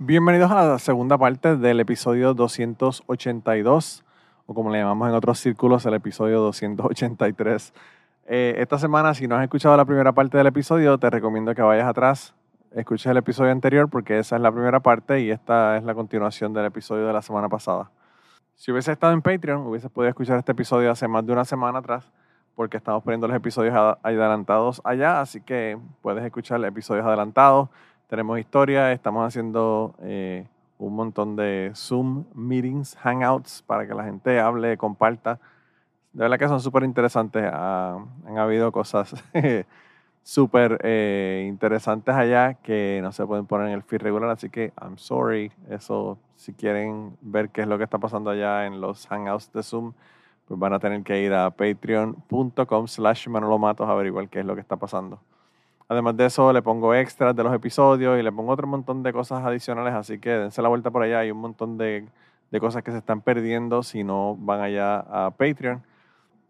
Bienvenidos a la segunda parte del episodio 282, o como le llamamos en otros círculos, el episodio 283. Eh, esta semana, si no has escuchado la primera parte del episodio, te recomiendo que vayas atrás, escuches el episodio anterior porque esa es la primera parte y esta es la continuación del episodio de la semana pasada. Si hubiese estado en Patreon, hubiese podido escuchar este episodio hace más de una semana atrás porque estamos poniendo los episodios adelantados allá, así que puedes escuchar episodios adelantados. Tenemos historia, estamos haciendo eh, un montón de Zoom meetings, hangouts para que la gente hable, comparta. De verdad que son súper interesantes. Ah, han habido cosas súper eh, interesantes allá que no se pueden poner en el feed regular, así que I'm sorry. Eso, si quieren ver qué es lo que está pasando allá en los hangouts de Zoom, pues van a tener que ir a patreon.com slash manolomatos a averiguar qué es lo que está pasando. Además de eso, le pongo extras de los episodios y le pongo otro montón de cosas adicionales, así que dense la vuelta por allá. Hay un montón de, de cosas que se están perdiendo si no van allá a Patreon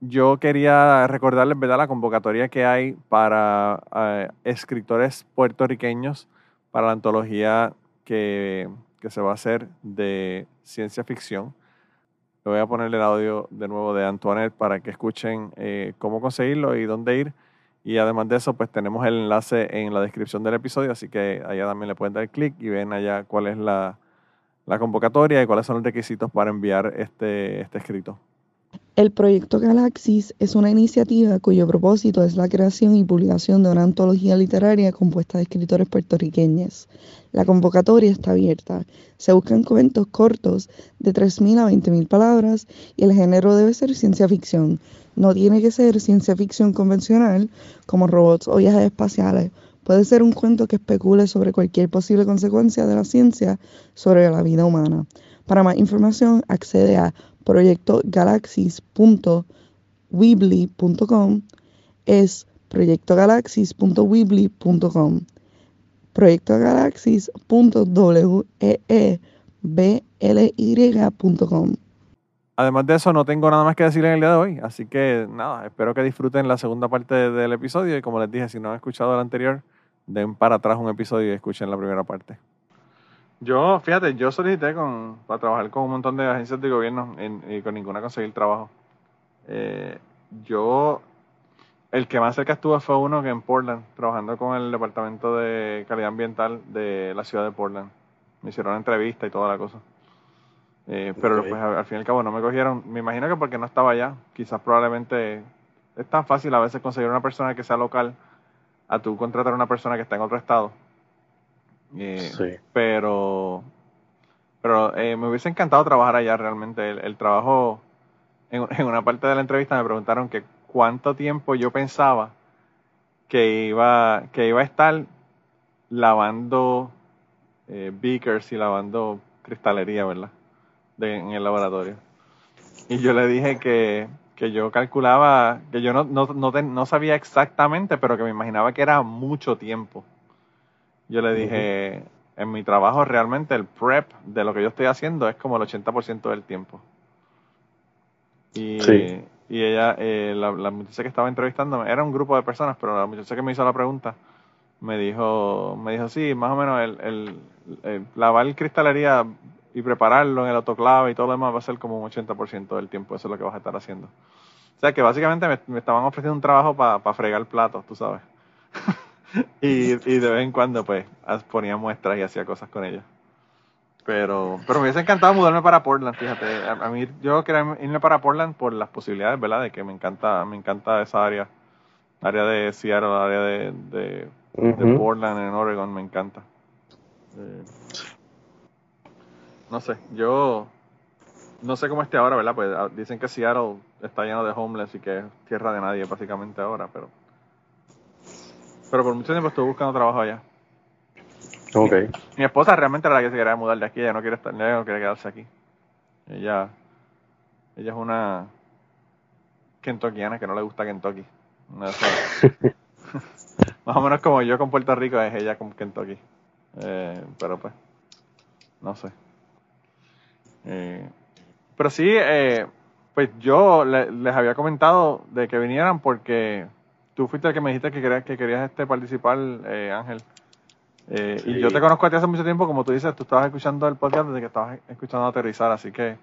yo quería recordarles ¿verdad? la convocatoria que hay para eh, escritores puertorriqueños para la antología que, se va a hacer de ciencia ficción. Le voy a poner el audio de nuevo de Antoinette para que escuchen eh, cómo conseguirlo y dónde ir. Y además de eso, pues tenemos el enlace en la descripción del episodio, así que allá también le pueden dar clic y ven allá cuál es la, la convocatoria y cuáles son los requisitos para enviar este, este escrito. El proyecto Galaxis es una iniciativa cuyo propósito es la creación y publicación de una antología literaria compuesta de escritores puertorriqueños. La convocatoria está abierta. Se buscan cuentos cortos de 3.000 a 20.000 palabras y el género debe ser ciencia ficción. No tiene que ser ciencia ficción convencional como robots o viajes espaciales. Puede ser un cuento que especule sobre cualquier posible consecuencia de la ciencia sobre la vida humana. Para más información, accede a proyectogalaxis.weebly.com es proyectogalaxis.weebly.com proyectogalaxis.weebly.com Además de eso, no tengo nada más que decir en el día de hoy, así que nada, espero que disfruten la segunda parte del episodio y como les dije, si no han escuchado el anterior, den para atrás un episodio y escuchen la primera parte. Yo, fíjate, yo solicité con, para trabajar con un montón de agencias de gobierno y con ninguna conseguir trabajo. Eh, yo, el que más cerca estuve fue uno que en Portland, trabajando con el Departamento de Calidad Ambiental de la ciudad de Portland. Me hicieron una entrevista y toda la cosa. Eh, pero pues al fin y al cabo no me cogieron. Me imagino que porque no estaba allá. Quizás probablemente es tan fácil a veces conseguir una persona que sea local a tú contratar a una persona que está en otro estado eh, pero pero eh, me hubiese encantado trabajar allá realmente. El, trabajo, en, una parte de la entrevista me preguntaron que cuánto tiempo yo pensaba que iba, que iba a estar lavando eh, beakers y lavando cristalería, ¿verdad? En el laboratorio. Y yo le dije que, que yo calculaba, que yo no, no, no, no sabía exactamente, pero que me imaginaba que era mucho tiempo. Yo le dije, en mi trabajo realmente el prep de lo que yo estoy haciendo es como el 80% del tiempo. Y, y ella, eh, la, muchacha que estaba entrevistándome, era un grupo de personas, pero la muchacha que me hizo la pregunta me dijo, me dijo, sí, más o menos el, el, lavar cristalería y prepararlo en el autoclave y todo lo demás va a ser como un 80% del tiempo, eso es lo que vas a estar haciendo. O sea que básicamente me, estaban ofreciendo un trabajo para fregar platos, tú sabes. y, y de vez en cuando, pues, ponía muestras y hacía cosas con ellos. Pero, pero me hubiese encantado mudarme para Portland, fíjate. A, mí, yo quería irme para Portland por las posibilidades, ¿verdad? De que me encanta, me encanta esa área. Área de Seattle, área de, de, Portland en Oregon, me encanta. Eh, no sé, yo no sé cómo esté ahora, ¿verdad? Pues ah, dicen que Seattle está lleno de homeless y que es tierra de nadie básicamente ahora, pero pero por mucho tiempo estuve buscando trabajo allá. Ok. Mi esposa realmente era la que se quería mudar de aquí, ella no quiere estar, ella no quiere quedarse aquí. Ella, ella es una kentuckiana que no le gusta Kentucky. No. Más o menos como yo con Puerto Rico es ella con Kentucky. Eh, pero pues, no sé. Eh, pero sí, eh, pues yo le- les había comentado de que vinieran porque tú fuiste el que me dijiste que querías, que querías este participar, eh, Ángel. Eh, Y yo te conozco a ti hace mucho tiempo, como tú dices, tú estabas escuchando el podcast desde que estabas escuchando aterrizar, así que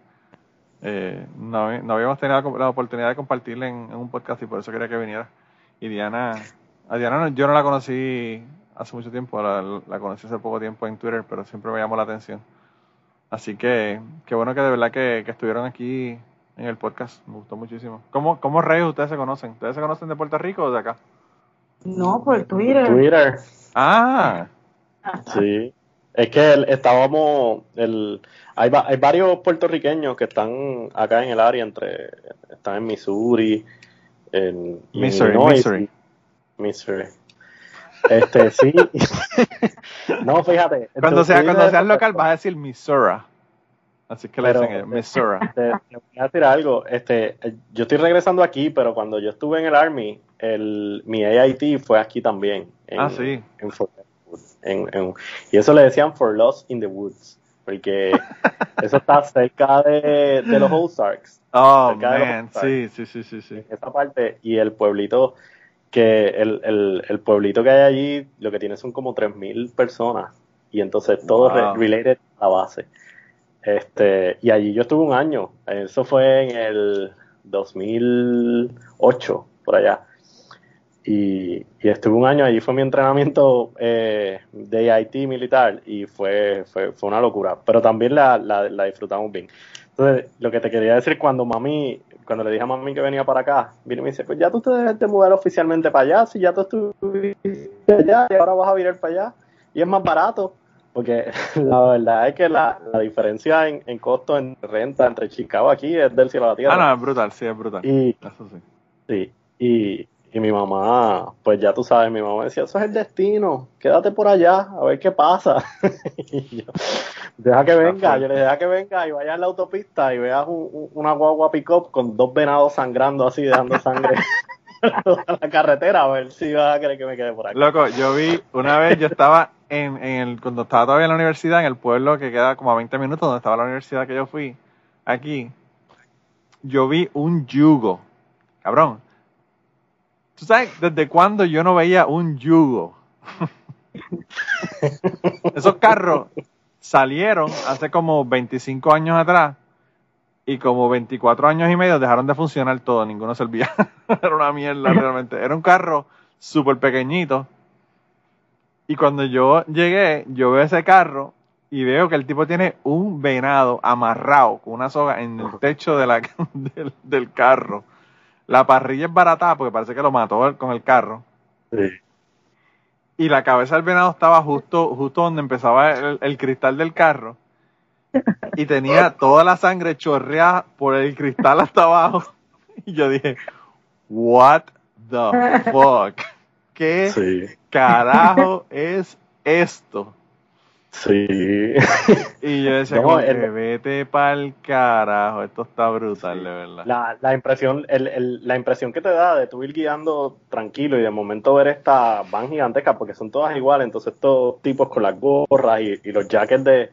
eh, no, no habíamos tenido la, oportunidad de compartirle en, en un podcast y por eso quería que viniera. Y Diana, a Diana no- yo no la conocí hace mucho tiempo, la, la conocí hace poco tiempo en Twitter, pero siempre me llamó la atención. Así que qué bueno que de verdad que, que estuvieron aquí en el podcast, me gustó muchísimo. ¿Cómo, cómo reyes ustedes se conocen? ¿Ustedes se conocen de Puerto Rico o de acá? No, por Twitter. Twitter. Ah, Sí. Es que el- estábamos, el, hay, va- hay varios puertorriqueños que están acá en el área, entre, están en Missouri, en Missouri, Missouri. Missouri. Este, sí. no, fíjate. cuando sea, cuando seas local vas a decir Missouri. Así que le dicen Missouri. Te, te voy a decir algo. Este, yo estoy regresando aquí, pero cuando yo estuve en el Army, el, mi AIT fue aquí también. En, Ah, sí. En, en- en- y eso le decían For Lost in the Woods, porque eso está cerca de, de los Ozarks, Oh, los man, Ozarks. sí, sí, sí, sí, sí. en esa parte, y el pueblito que el, el, el pueblito que hay allí, lo que tiene son como 3.000 personas, y entonces todo re- Wow. related a la base. Este, y allí yo estuve un año, eso fue en el 2008, por allá. Y, y estuve un año, allí fue mi entrenamiento eh, de IT militar y fue, fue, fue una locura, pero también la, la, la disfrutamos bien. Entonces, lo que te quería decir cuando mami, cuando le dije a mami que venía para acá, vino y me dice, pues ya tú te debes de mudar oficialmente para allá, si ya tú estuviste allá y ahora vas a virar para allá, y es más barato, porque la verdad es que la, la diferencia en, en costo, en renta entre Chicago aquí es del cielo a la tierra. Ah, no, es brutal, sí, es brutal. Y, Eso sí. Sí, y, y mi mamá, pues ya tú sabes, mi mamá decía, eso es el destino, quédate por allá, a ver qué pasa. y yo, deja que venga, yo le deja que venga y vaya en la autopista y veas un- un- una guagua pick-up con dos venados sangrando así, dejando sangre toda la carretera, a ver si vas a querer que me quede por aquí. Loco, yo vi una vez, yo estaba en, en el, cuando estaba todavía en la universidad, en el pueblo que queda como a 20 minutos donde estaba la universidad que yo fui, aquí, yo vi un yugo. Cabrón. ¿Tú sabes desde cuándo yo no veía un yugo? Esos carros salieron hace como 25 años atrás y como 24 años y medio dejaron de funcionar todo, ninguno servía. Era una mierda realmente. Era un carro súper pequeñito. Y cuando yo llegué, yo veo ese carro y veo que el tipo tiene un venado amarrado con una soga en el techo de la, del, del carro. La parrilla es barata porque parece que lo mató con el carro. Sí. Y la cabeza del venado estaba justo, justo donde empezaba el, el cristal del carro. Y tenía toda la sangre chorreada por el cristal hasta abajo. Y yo dije, what the fuck? ¿Qué Sí, carajo es esto? Sí. Y yo decía, No, como que el- vete pa'l carajo, esto está brutal, de verdad. La, la impresión, el, el- la impresión que te da de tú ir guiando tranquilo y de momento ver estas van gigantescas porque son todas iguales, entonces estos tipos con las gorras y, y los jackets de,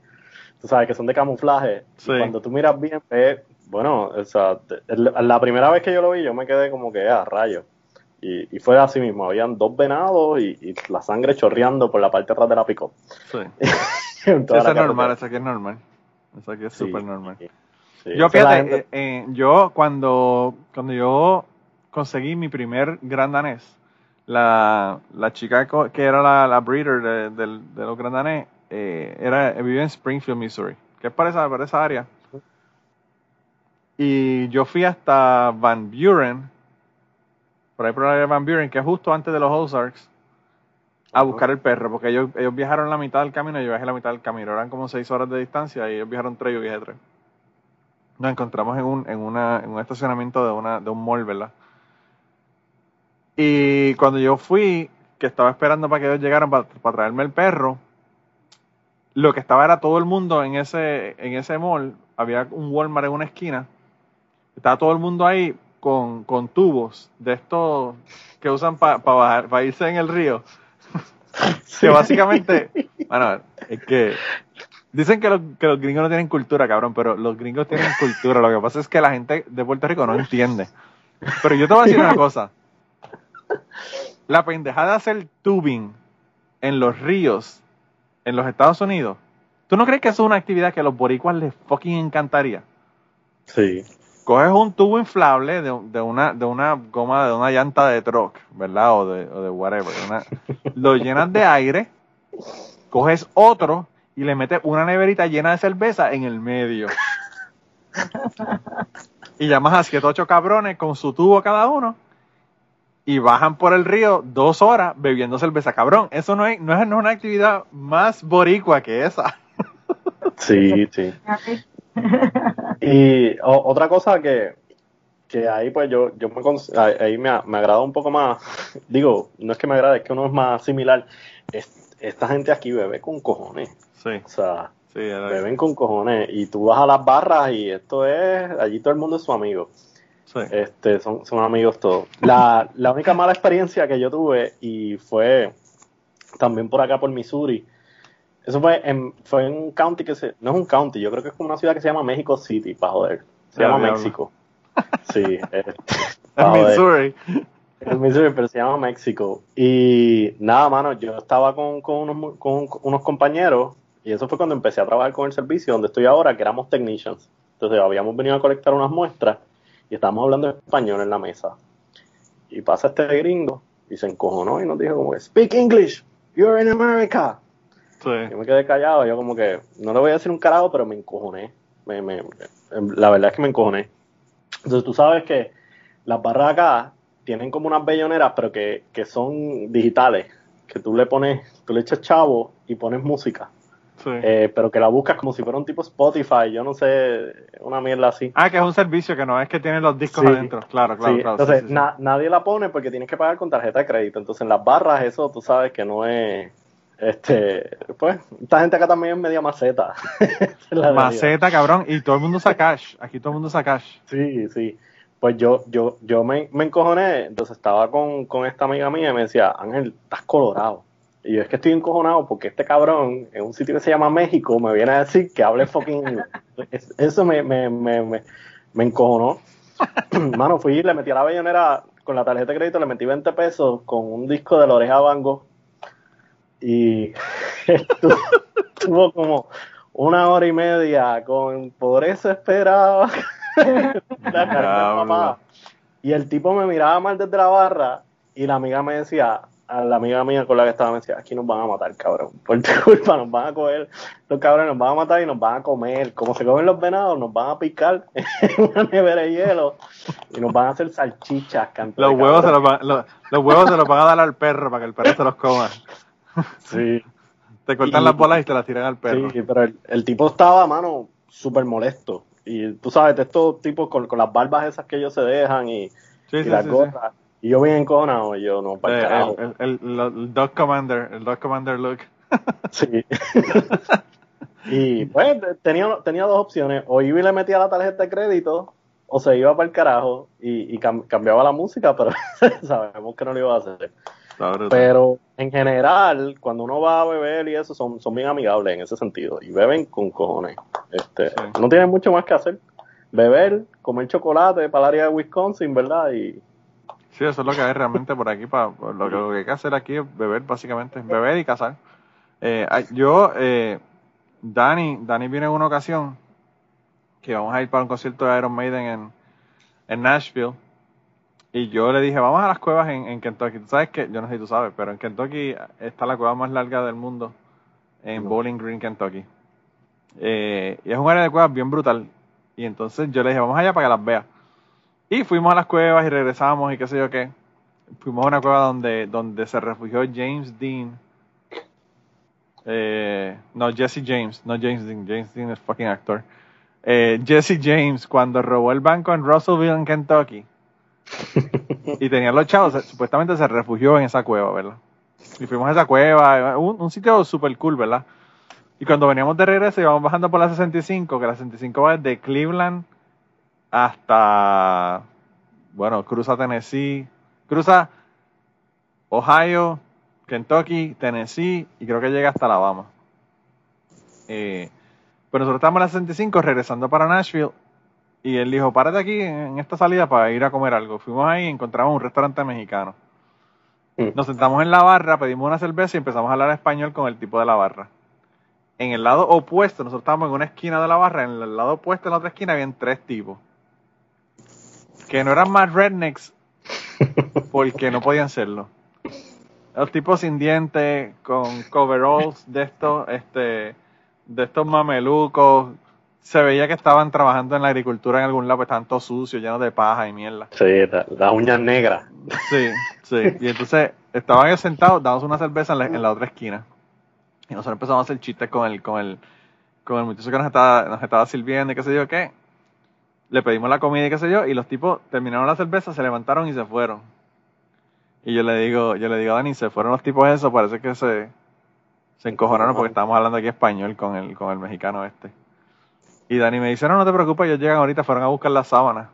tú sabes, que son de camuflaje. y Sí. cuando tú miras bien, ves, bueno, o sea, la primera vez que yo lo vi, yo me quedé como que a rayo. Y, y fue así mismo, habían dos venados y, y la sangre chorreando por la parte de atrás de la pico. Sí. Eso es normal, eso aquí es normal. Eso aquí es súper normal. Yo fíjate, eh, eh, yo cuando, cuando yo conseguí mi primer gran danés, la, la chica que era la, la breeder de los gran danés, eh, era, vivía en Springfield, Missouri, que es para esa, para esa área. Y yo fui hasta Van Buren, por ahí por la de Van Buren, que es justo antes de los Ozarks, a buscar el perro, porque ellos, ellos viajaron la mitad del camino y yo viajé la mitad del camino. Eran como seis horas de distancia y ellos viajaron tres y yo viajé tres. Nos encontramos en un, en una, en un estacionamiento de, una, de un mall, ¿verdad? Y cuando yo fui, que estaba esperando para que ellos llegaran para, para traerme el perro, lo que estaba era todo el mundo en ese, en ese mall, había un Walmart en una esquina, estaba todo el mundo ahí con, con tubos de estos que usan para irse en el río. que básicamente, bueno, es que dicen que los, que los gringos no tienen cultura, cabrón, pero los gringos tienen cultura. Lo que pasa es que la gente de Puerto Rico no entiende. Pero yo te voy a decir una cosa. La pendejada de hacer tubing en los ríos en los Estados Unidos, ¿tú no crees que eso es una actividad que a los boricuas les fucking encantaría? Sí. Coges un tubo inflable de, de una, de una goma, de una llanta de truck, ¿verdad? O de, o de whatever. lo llenas de aire, coges otro y le metes una neverita llena de cerveza en el medio. y llamas a siete ocho cabrones con su tubo cada uno y bajan por el río dos horas bebiendo cerveza. Cabrón, eso no es, no es, una actividad más boricua que esa. Sí, sí. Y otra cosa que, que ahí pues yo, yo me, ahí me, me, agrada un poco más, digo, no es que me agrade, es que uno es más similar. esta gente aquí bebe con cojones. Sí. O sea, beben con cojones. Y tú vas a las barras y esto es, allí todo el mundo es su amigo. Este, son, son amigos todos. La, la única mala experiencia que yo tuve y fue también por acá por Missouri. Eso fue en, fue en un county que se, no es un county, yo creo que es como una ciudad que se llama México City, para joder. Se llama México. Sí, en Missouri. En Missouri, pero se llama México. Y nada, mano, yo estaba con, con, unos, con unos compañeros y eso fue cuando empecé a trabajar con el servicio donde estoy ahora, que éramos technicians. Entonces habíamos venido a colectar unas muestras y estábamos hablando español en la mesa. Y pasa este gringo y se encojonó y nos dijo como, speak English, you're in America. Yo me quedé callado, yo como que, no le voy a decir un carajo, pero me encojoné. Me, me, la verdad es que me encojoné. Entonces tú sabes que las barras acá tienen como unas belloneras, pero que, que son digitales, que tú le pones, tú le echas chavo y pones música. Eh, pero que la buscas como si fuera un tipo Spotify, yo no sé, una mierda así. Ah, que es un servicio que no es que tiene los discos adentro, claro, claro, claro. Entonces, nadie la pone porque tienes que pagar con tarjeta de crédito. Entonces, en las barras, eso tú sabes que no es. Este, pues, esta gente acá también es media maceta. maceta, cabrón, y todo el mundo usa cash. Aquí todo el mundo usa cash. Sí, sí. Pues yo, yo, yo me, me encojoné, entonces estaba con, con esta amiga mía y me decía, Ángel, estás colorado. Y yo es que estoy encojonado porque este cabrón en un sitio que se llama México me viene a decir que hable fucking Eso me, me, me, me, me encojonó. Mano, fui y le metí a la bellonera con la tarjeta de crédito, le metí 20 pesos con un disco de la oreja Bango. Y estuvo, como una hora y media con por eso esperaba la Y el tipo me miraba mal desde la barra y la amiga me decía, a la amiga mía con la que estaba me decía, aquí nos van a matar, cabrón. Por tu culpa nos van a coger, los cabrones nos van a matar y nos van a comer. Como se comen los venados, nos van a picar en una nevera de hielo y nos van a hacer salchichas. Los huevos, se los, van, los, huevos se los van a dar al perro para que el perro se los coma. Sí. Te cortan las bolas y te las tiran al perro. Sí, pero el, tipo estaba, mano, súper molesto. Y tú sabes, de estos tipos con, con, las barbas esas que ellos se dejan y, y las gorras y yo bien encojonado, yo no, para el, carajo. El, el, Dog Commander, el Dog Commander look. sí. y pues tenía, tenía dos opciones. O iba y le metía la tarjeta de crédito, o se iba para el carajo y, y cambiaba la música, pero sabemos que no lo iba a hacer. Pero en general, cuando uno va a beber y eso, son, son bien amigables en ese sentido. Y beben con cojones. Este, No tienen mucho más que hacer. Beber, comer chocolate para el área de Wisconsin, ¿verdad? Y, Sí, eso es lo que hay realmente por aquí. Para, lo, que, lo que hay que hacer aquí es beber, básicamente. Beber y cazar. Eh, yo, eh, Dani, Dani viene en una ocasión que vamos a ir para un concierto de Iron Maiden en, en Nashville. Y yo le dije, vamos a las cuevas en, en Kentucky. Tú sabes que, yo no sé si tú sabes, pero en Kentucky está la cueva más larga del mundo, en Bowling Green, Kentucky. Eh, y es un área de cuevas bien brutal. Y entonces yo le dije, vamos allá para que las veas. Y fuimos a las cuevas y regresamos y qué sé yo qué. Fuimos a una cueva donde, donde se refugió James Dean. Eh, no, Jesse James, no James Dean. James Dean es fucking actor. Eh, Jesse James cuando robó el banco en Russellville, en Kentucky. Y tenía los chavos, supuestamente se refugió en esa cueva, ¿verdad? Y fuimos a esa cueva, un, sitio súper cool, ¿verdad? Y cuando veníamos de regreso íbamos bajando por la 65, que la 65 va desde Cleveland hasta, bueno, cruza Tennessee, cruza Ohio, Kentucky, Tennessee y creo que llega hasta Alabama. Eh, pero nosotros estábamos en la 65 regresando para Nashville y él dijo, párate aquí en esta salida para ir a comer algo. Fuimos ahí y encontramos un restaurante mexicano. Mm. Nos sentamos en la barra, pedimos una cerveza y empezamos a hablar español con el tipo de la barra. En el lado opuesto, nosotros estábamos en una esquina de la barra, en el lado opuesto, en la otra esquina, habían tres tipos. Que no eran más rednecks porque no podían serlo. Los tipos sin dientes, con coveralls de estos, este, de estos mamelucos. Se veía que estaban trabajando en la agricultura en algún lado, pues estaban todos sucios, llenos de paja y mierda. Sí, la- las uñas negras. Sí, sí. Y entonces estaban ellos sentados, damos una cerveza en la, en la otra esquina. Y nosotros empezamos a hacer chistes con el, con el, con el muchacho que nos estaba, nos estaba sirviendo y qué sé yo qué. Le pedimos la comida y qué sé yo, y los tipos terminaron la cerveza, se levantaron y se fueron. Y yo le digo, yo le digo a Dani, se fueron los tipos esos, parece que se, se encojonaron porque estábamos hablando aquí español con el, con el mexicano este. Y Dani me dice, no, no te preocupes, ellos llegan ahorita, fueron a buscar las sábanas.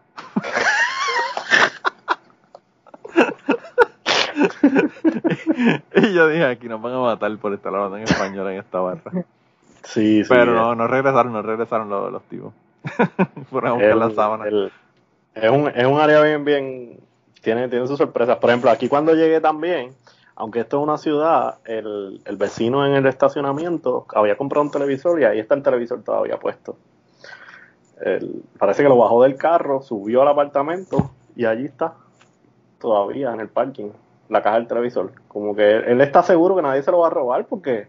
y yo dije, aquí nos van a matar por estar hablando en español en esta barra. Sí, sí. Pero eh, no, no regresaron, no regresaron los, los tipos. Fueron a buscar el- las sábanas. el- es, un, es un área bien, bien. Tiene, tiene sus sorpresas. Por ejemplo, aquí cuando llegué también, aunque esto es una ciudad, el, el vecino en el estacionamiento había comprado un televisor y ahí está el televisor todavía puesto. El- parece que lo bajó del carro, subió al apartamento y allí está, todavía en el parking, la caja del televisor. Como que él, él está seguro que nadie se lo va a robar porque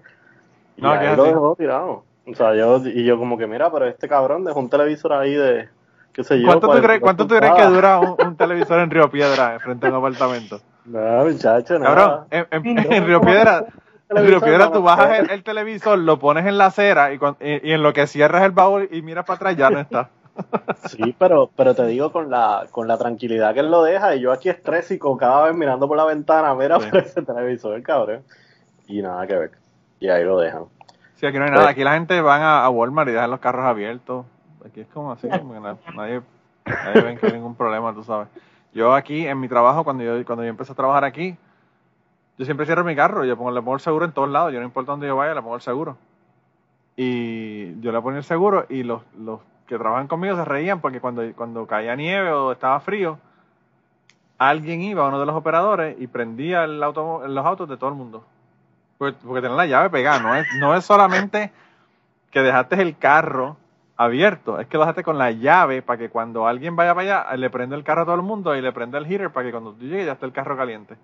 y No, que es lo dejó tirado. O sea, yo, y yo como que, mira, pero este cabrón dejó un televisor ahí de, qué sé yo. ¿Cuánto, tú 42 crees, ¿Cuánto tú crees que dura un, un televisor en Río Piedra frente a un apartamento? No, muchacho, nada. Cabrón, en, no, en Río Piedra, Piedra no, tú bajas el, el televisor, lo pones en la acera y, cuan- y, y en lo que cierras el baúl y miras para atrás ya no está. Sí, pero, pero te digo con la, con la tranquilidad que él lo deja y yo aquí estrésico cada vez mirando por la ventana, mira Sí. por ese televisor, cabrón. Y nada que ver. Y ahí lo dejan. Sí, aquí no hay nada. Aquí la gente van a, a Walmart y dejan los carros abiertos. Aquí es como así, como que na- nadie, nadie ve que hay ningún problema, tú sabes. Yo aquí, en mi trabajo, cuando yo, cuando yo empecé a trabajar aquí, yo siempre cierro mi carro. Yo pongo, le pongo el seguro en todos lados. Yo no importa dónde yo vaya, le pongo el seguro. Y yo le ponía el seguro y los, los que trabajan conmigo se reían porque cuando, cuando caía nieve o estaba frío, alguien iba, uno de los operadores, y prendía el auto, los autos de todo el mundo. Porque, porque tener la llave pegada, no es, no es solamente que dejaste el carro abierto, es que lo dejaste con la llave para que cuando alguien vaya para allá, le prenda el carro a todo el mundo y le prenda el heater para que cuando tú llegues ya esté el carro caliente.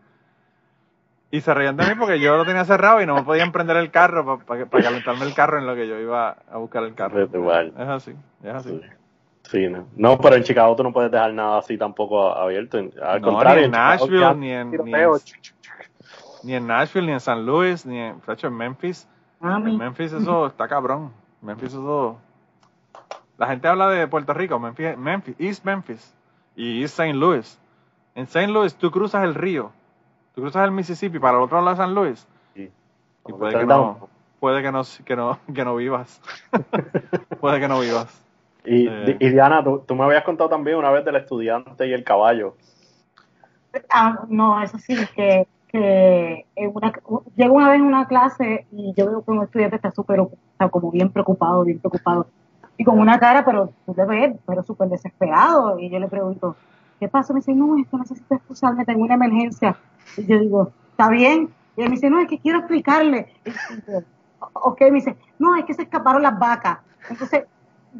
Y se reían de mí porque yo lo tenía cerrado y no me podían prender el carro para, calentarme el carro en lo que yo iba a buscar el carro. Igual. Es así, es así. Sí. Sí, no. No, pero en Chicago tú no puedes dejar nada así tampoco abierto. Al No, contrario, ni en Chicago Nashville, ya ni en- tiroteo. Ni en Nashville, ni en San Luis, ni en, de hecho, en Memphis. En. Memphis eso está cabrón. Memphis eso... La gente habla de Puerto Rico, Memphis, Memphis, East Memphis y East St. Louis. En St. Louis tú cruzas el río, tú cruzas el Mississippi para el otro lado de San Luis Sí. y puede que no, puede que no, que no, que no vivas. puede que no vivas. Y, Eh. y Diana, tú, tú me habías contado también una vez del estudiante y el caballo. Ah, no, eso sí, que, que en una, llego una vez en una clase y yo veo que un estudiante está súper, o sea, como bien preocupado, bien preocupado. Y con una cara, pero tú te ves, pero súper desesperado. Y yo le pregunto, ¿qué pasa? Me dice, no, es que necesito excusarme, tengo una emergencia. Y yo digo, ¿está bien? Y él me dice, no, es que quiero explicarle. Yo, ok, me dice, no, es que se escaparon las vacas. Entonces,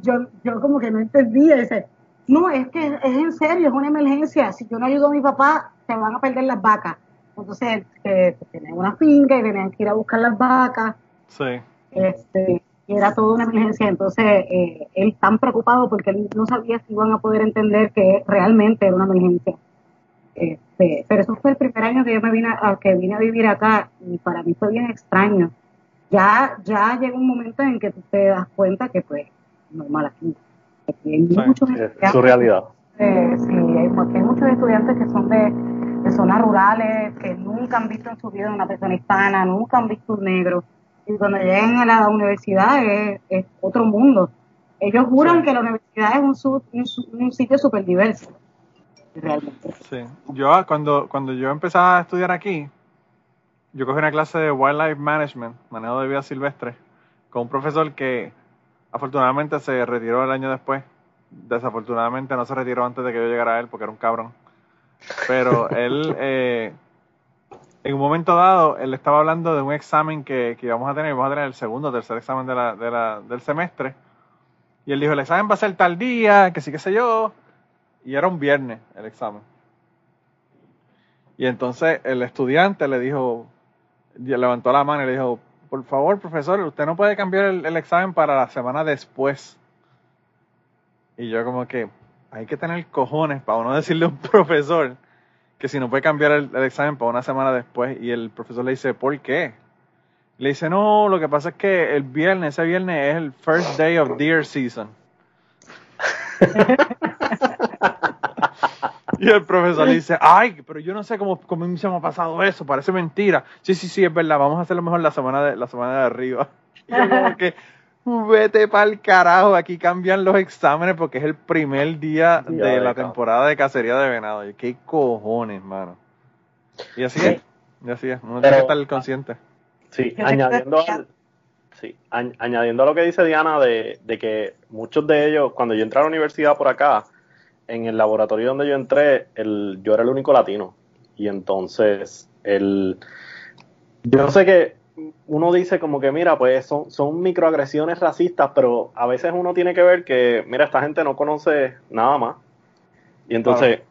yo, yo como que no entendía. Dice, no, es que es en serio, es una emergencia. Si yo no ayudo a mi papá, se van a perder las vacas. Entonces, que tenían una finca y tenían que ir a buscar las vacas. Sí. Este, y era toda una emergencia. Entonces, eh, él tan preocupado porque él no sabía si iban a poder entender que realmente era una emergencia. Este, pero eso fue el primer año que yo me vine a, que vine a vivir acá y para mí fue bien extraño. Ya, ya llega un momento en que tú te das cuenta que pues normal aquí. Aquí hay Sí, muchos Es estudiantes, su realidad. eh, sí, hay, aquí hay muchos estudiantes que son de, de zonas rurales, que nunca han visto en su vida una persona hispana, nunca han visto un negro. y cuando llegan a la universidad es, es otro mundo. Ellos juran que la universidad es un, un, un sitio súper diverso. Realmente. Sí. Yo cuando, cuando yo empezaba a estudiar aquí, yo cogí una clase de Wildlife Management, manejo de vida silvestre, con un profesor que afortunadamente se retiró el año después. Desafortunadamente no se retiró antes de que yo llegara a él porque era un cabrón. Pero él, eh, en un momento dado, él estaba hablando de un examen que, que íbamos a tener, íbamos a tener el segundo o tercer examen de la, de la, del semestre. Y él dijo, el examen va a ser tal día, que sí que sé yo. Y era un viernes el examen. Y entonces el estudiante le dijo, levantó la mano y le dijo, por favor, profesor, usted no puede cambiar el, examen para la semana después. Y yo como que hay que tener cojones para uno decirle a un profesor que si no puede cambiar el, el examen para una semana después. Y el profesor le dice, ¿por qué? Le dice, no, lo que pasa es que el viernes, ese viernes es el first day of deer season. Y el profesor le dice, ay, pero yo no sé cómo, cómo se me ha pasado eso, parece mentira. Sí, sí, sí, es verdad, vamos a hacerlo mejor la semana de, la semana de arriba. Y yo como que, vete pa'l carajo, aquí cambian los exámenes porque es el primer día Sí, de la temporada de cacería de venado. Y qué cojones, mano. Y así Sí. es, y así es, uno Pero- tiene que estar consciente. Sí, añadiendo, al- sí, añ- añadiendo a lo que dice Diana de, de que muchos de ellos, cuando yo entré a la universidad por acá, en el laboratorio donde yo entré, el, yo era el único latino. Y entonces, el, yo sé que uno dice como que, mira, pues son, son microagresiones racistas, pero a veces uno tiene que ver que, mira, esta gente no conoce nada más. Y entonces,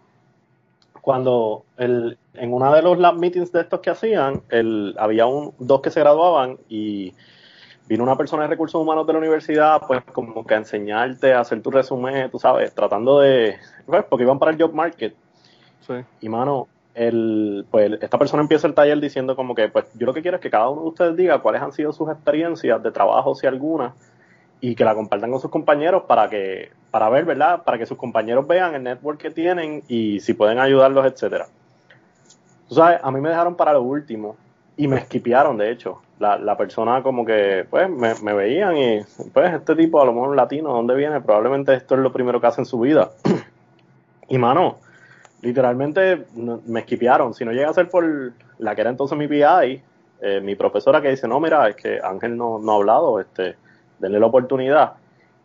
cuando el, en una de los lab meetings de estos que hacían, el, había un, dos que se graduaban y vino una persona de recursos humanos de la universidad, pues como que a enseñarte a hacer tu resumen, tú sabes, tratando de, pues, porque iban para el job market. Sí. Y mano, el, pues esta persona empieza el taller diciendo como que, pues yo lo que quiero es que cada uno de ustedes diga cuáles han sido sus experiencias de trabajo, si alguna, y que la compartan con sus compañeros para que, para ver, ¿verdad? Para que sus compañeros vean el network que tienen y si pueden ayudarlos, etcétera. Tú sabes, a mí me dejaron para lo último y me esquipearon, de hecho. La, la persona como que, pues, me, me veían y, pues, este tipo a lo mejor latino, ¿dónde viene? Probablemente esto es lo primero que hace en su vida. y, mano, literalmente me esquipearon. Si no llega a ser por la que era entonces mi PI, eh, mi profesora que dice, no, mira, es que Ángel no, no ha hablado, este, denle la oportunidad.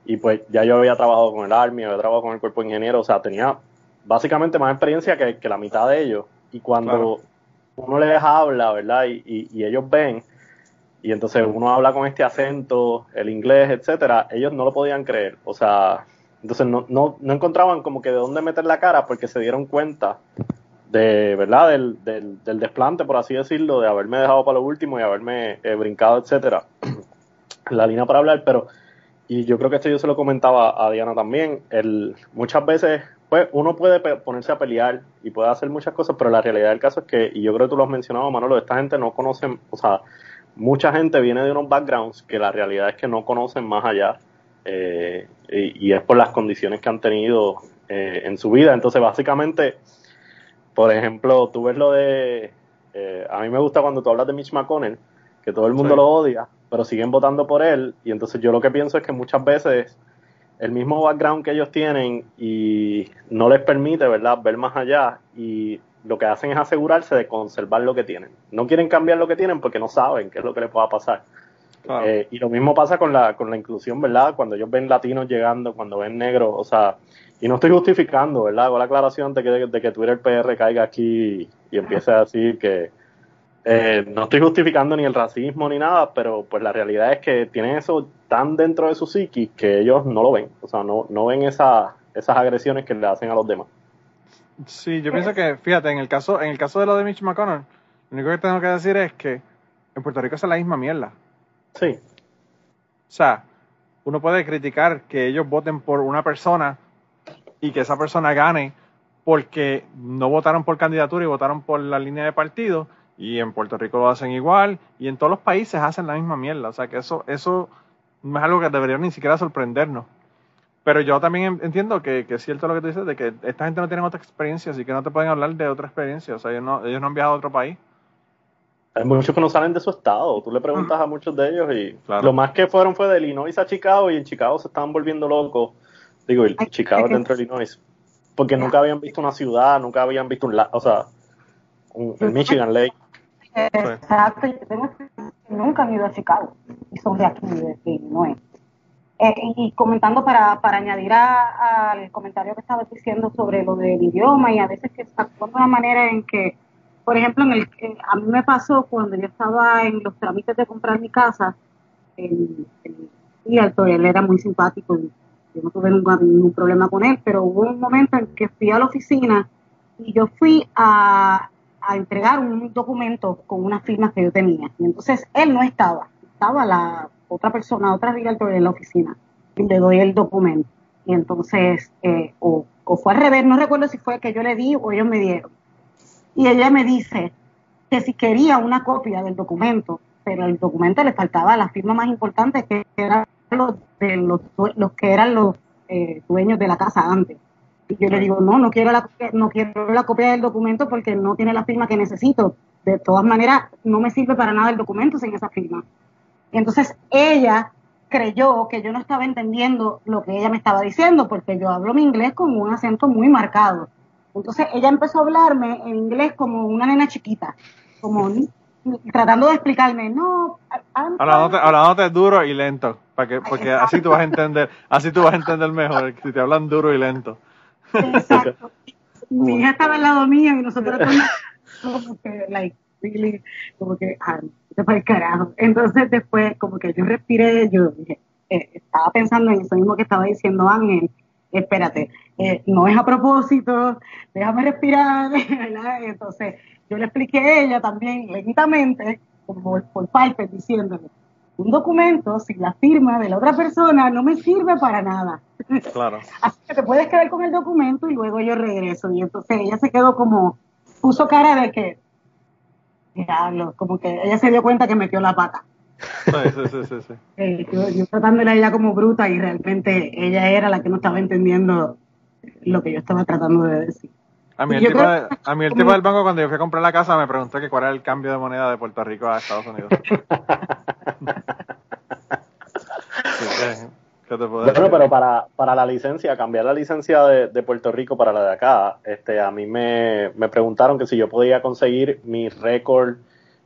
Y pues ya yo había trabajado con el Army, había trabajado con el cuerpo de ingeniero, o sea, tenía básicamente más experiencia que, que la mitad de ellos. Y cuando. Uno les habla, ¿verdad? Y, y- y ellos ven, y entonces uno habla con este acento, el inglés, etcétera, ellos no lo podían creer. O sea, entonces no, encontraban como que de dónde meter la cara porque se dieron cuenta de, ¿verdad? Del, del, del desplante, por así decirlo, de haberme dejado para lo último y haberme eh, brincado, etcétera, la línea para hablar, pero y yo creo que esto yo se lo comentaba a Diana también, el, muchas veces pues uno puede ponerse a pelear y puede hacer muchas cosas, pero la realidad del caso es que, y yo creo que tú lo has mencionado, Manolo, esta gente no conoce, o sea, mucha gente viene de unos backgrounds que la realidad es que no conocen más allá eh, y, y es por las condiciones que han tenido eh, en su vida. Entonces, básicamente, por ejemplo, tú ves lo de, eh, a mí me gusta cuando tú hablas de Mitch McConnell, que todo el mundo Sí. lo odia, pero siguen votando por él, y entonces yo lo que pienso es que muchas veces el mismo background que ellos tienen y no les permite, ¿verdad?, ver más allá y lo que hacen es asegurarse de conservar lo que tienen. No quieren cambiar lo que tienen porque no saben qué es lo que les pueda pasar. Claro. Eh, y lo mismo pasa con la, con la inclusión, ¿verdad? Cuando ellos ven latinos llegando, cuando ven negros, o sea, y no estoy justificando, ¿verdad? Hago la aclaración de que, de que Twitter PR caiga aquí y empiece a decir que eh, no estoy justificando ni el racismo ni nada, pero pues la realidad es que tienen eso tan dentro de su psiquis que ellos no lo ven, o sea, no, no ven esa, esas agresiones que le hacen a los demás. Sí, yo pienso que, fíjate, en el caso, en el caso de lo de Mitch McConnell, lo único que tengo que decir es que en Puerto Rico es la misma mierda. Sí, O sea, uno puede criticar que ellos voten por una persona y que esa persona gane porque no votaron por candidatura y votaron por la línea de partido y en Puerto Rico lo hacen igual y en todos los países hacen la misma mierda. O sea, que eso, eso no es algo que debería ni siquiera sorprendernos. Pero yo también en- entiendo que, que es cierto lo que tú dices, de que esta gente no tiene otra experiencia, así que no te pueden hablar de otra experiencia. O sea, ellos no, ellos no han viajado a otro país. hay muchos que no salen de su estado. Tú le preguntas a muchos de ellos y Claro. lo más que fueron fue de Illinois a Chicago y en Chicago se estaban volviendo locos. Digo, Ay, Chicago es dentro de Illinois. Porque nunca habían visto una ciudad, nunca habían visto un la- o sea, un, el Michigan Lake. Exacto, yo tengo que nunca han ido a Chicago y son de aquí, de, Illinois. Eh, y comentando para, para añadir a- al comentario que estabas diciendo sobre lo del idioma y a veces que se actúa una manera en que, por ejemplo, en el, a mí me pasó cuando yo estaba en los trámites de comprar mi casa, el, el él era muy simpático y yo no tuve ningún problema con él, pero hubo un momento en que fui a la oficina y yo fui a, a entregar un documento con unas firmas que yo tenía. Y entonces él no estaba, estaba la otra persona, otra realtor en la oficina. Y le doy el documento. Y entonces, eh, o, o fue al revés, no recuerdo si fue que yo le di o ellos me dieron. Y ella me dice que si quería una copia del documento, pero el documento le faltaba la firma más importante que eran los, de los, los que eran los eh, dueños de la casa antes. Y yo le digo, no, no quiero la copia- no quiero la copia del documento porque no tiene la firma que necesito. De todas maneras, no me sirve para nada el documento sin esa firma. Entonces ella creyó que yo no estaba entendiendo lo que ella me estaba diciendo porque yo hablo mi inglés con un acento muy marcado. Entonces ella empezó a hablarme en inglés como una nena chiquita, como tratando de explicarme, no, Hablándote, sorry". hablándote duro y lento, para que, porque así tú vas a entender, así tú vas a entender mejor, si te hablan duro y lento. Exacto. Mi hija estaba al lado mío y nosotros como que, like, really, como que, ah, se fue el carajo. Entonces después, como que yo respiré, yo dije, eh, estaba pensando en eso mismo que estaba diciendo Ángel, espérate, eh, no es a propósito, déjame respirar, ¿verdad? Entonces yo le expliqué a ella también lentamente, como por, por partes, diciéndole, un documento sin la firma de la otra persona no me sirve para nada. Claro. Así que te puedes quedar con el documento y luego yo regreso. Y entonces ella se quedó como, puso cara de que, diablo, como que ella se dio cuenta que metió la pata. Sí, sí, sí, sí. Eh, yo, yo tratándola a ella como bruta y realmente ella era la que no estaba entendiendo lo que yo estaba tratando de decir. A mí, el tipo, creo de- a mí el tipo del banco cuando yo fui a comprar la casa me preguntó que cuál era el cambio de moneda de Puerto Rico a Estados Unidos. Así que, ¿qué te puedo Bueno, decir? pero para, para la licencia, cambiar la licencia de, de Puerto Rico para la de acá, este, a mí me, me preguntaron que si yo podía conseguir mi récord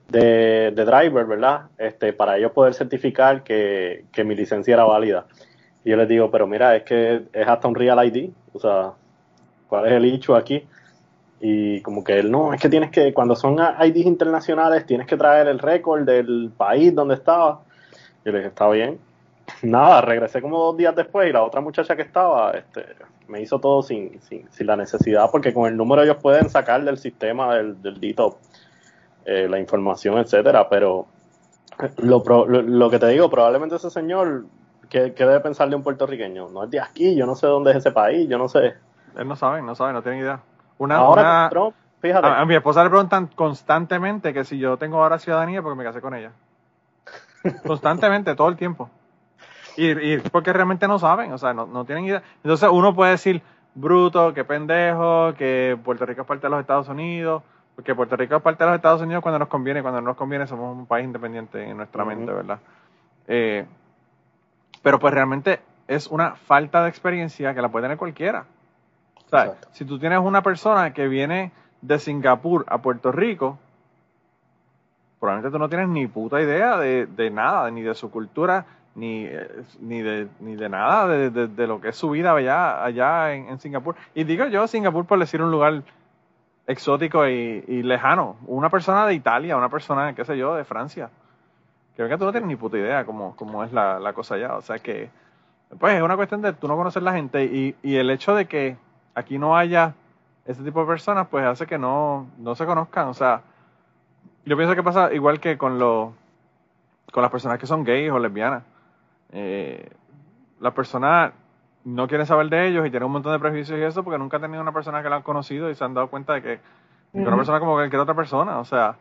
de, de driver, ¿verdad? Este, para ellos poder certificar que, que mi licencia era válida. Y yo les digo, pero mira, es que es hasta un Real ID, o sea, ¿cuál es el hecho aquí? Y como que él, no, es que tienes que, cuando son IDs internacionales, tienes que traer el récord del país donde estaba. Yo le dije, está bien. Nada, regresé como dos días después y la otra muchacha que estaba este, me hizo todo sin, sin, sin la necesidad, porque con el número ellos pueden sacar del sistema del, del DTOP eh, la información, etcétera, pero lo, lo, lo que te digo, probablemente ese señor, ¿qué, qué debe pensar de un puertorriqueño? No es de aquí, yo no sé dónde es ese país, yo no sé. Él no sabe, no sabe, no tiene idea. Una, Ahora una- con Trump, fíjate, a, a mi esposa le preguntan constantemente que si yo tengo ahora ciudadanía porque me casé con ella. Constantemente, todo el tiempo. Y, y porque realmente no saben, o sea, no, no tienen idea. Entonces uno puede decir, bruto, que pendejo, que Puerto Rico es parte de los Estados Unidos, porque Puerto Rico es parte de los Estados Unidos cuando nos conviene, cuando no nos conviene somos un país independiente en nuestra mente. ¿verdad? Eh, pero pues realmente es una falta de experiencia que la puede tener cualquiera. Exacto. si tú tienes una persona que viene de Singapur a Puerto Rico, probablemente tú no tienes ni puta idea de, de nada, ni de su cultura, ni, eh, ni, de, ni de nada de, de- de lo que es su vida allá, allá en, en Singapur. Y digo yo Singapur por decir un lugar exótico y, y lejano. Una persona de Italia, una persona, qué sé yo, de Francia. Creo que tú no tienes ni puta idea cómo, cómo es la, la cosa allá. O sea que, pues es una cuestión de tú no conocer la gente y, y el hecho de que aquí no haya ese tipo de personas, pues hace que no, no se conozcan. O sea, yo pienso que pasa igual que con los con las personas que son gays o lesbianas. Eh, las personas no quieren saber de ellos y tienen un montón de prejuicios y eso porque nunca han tenido una persona que la han conocido y se han dado cuenta de que, una persona como cualquier otra persona, o sea,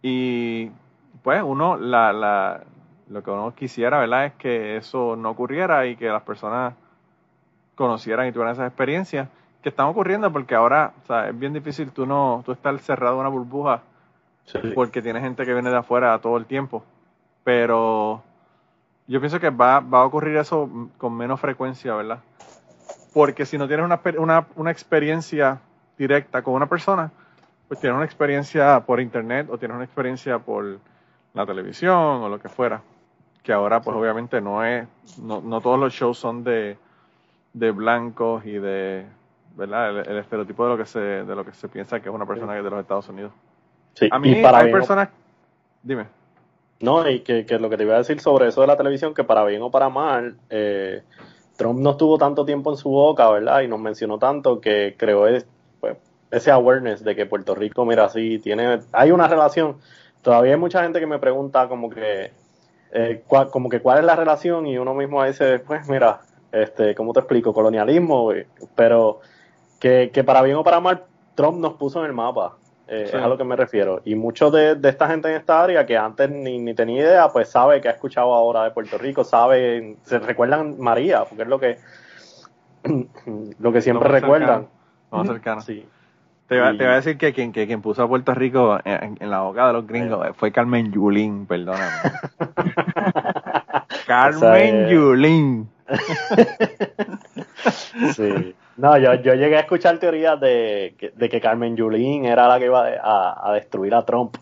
y pues uno, la, la, lo que uno quisiera, ¿verdad? Es que eso no ocurriera y que las personas conocieran y tuvieran esas experiencias que están ocurriendo porque ahora, o sea, es bien difícil tú no, tú estar cerrado en una burbuja Sí. porque tiene gente que viene de afuera todo el tiempo. Pero yo pienso que va, va a ocurrir eso con menos frecuencia, ¿verdad? Porque si no tienes una, una, una experiencia directa con una persona, pues tienes una experiencia por internet o tienes una experiencia por la televisión o lo que fuera. Que ahora, pues obviamente no es, no, no todos los shows son de, de blancos y de, ¿verdad? El, el estereotipo de lo que se, de lo que se piensa que es una persona que es de los Estados Unidos. Sí, A mí y para hay bien personas, dime. No, y que, que lo que te iba a decir sobre eso de la televisión, que para bien o para mal, eh, Trump no estuvo tanto tiempo en su boca, ¿verdad? Y nos mencionó tanto que creó es- pues, ese awareness de que Puerto Rico, mira, sí, tiene, hay una relación. Todavía hay mucha gente que me pregunta como que, eh, cua- como que cuál es la relación y uno mismo dice, pues mira, este, ¿cómo te explico? Colonialismo, güey. pero que, que para bien o para mal, Trump nos puso en el mapa. Eh, Sí. Es a lo que me refiero. Y muchos de, de esta gente en esta área que antes ni, ni tenía idea, pues sabe que ha escuchado ahora de Puerto Rico, sabe, se recuerdan María, porque es lo que lo que siempre Lo recuerdan. más cercano. Sí. Te, iba, te iba a decir que quien, que quien puso a Puerto Rico en, en la boca de los gringos fue Carmen Yulín, perdóname. Carmen es- Yulín. Sí. No, yo, yo llegué a escuchar teorías de, que- de que Carmen Yulín era la que iba a, a destruir a Trump.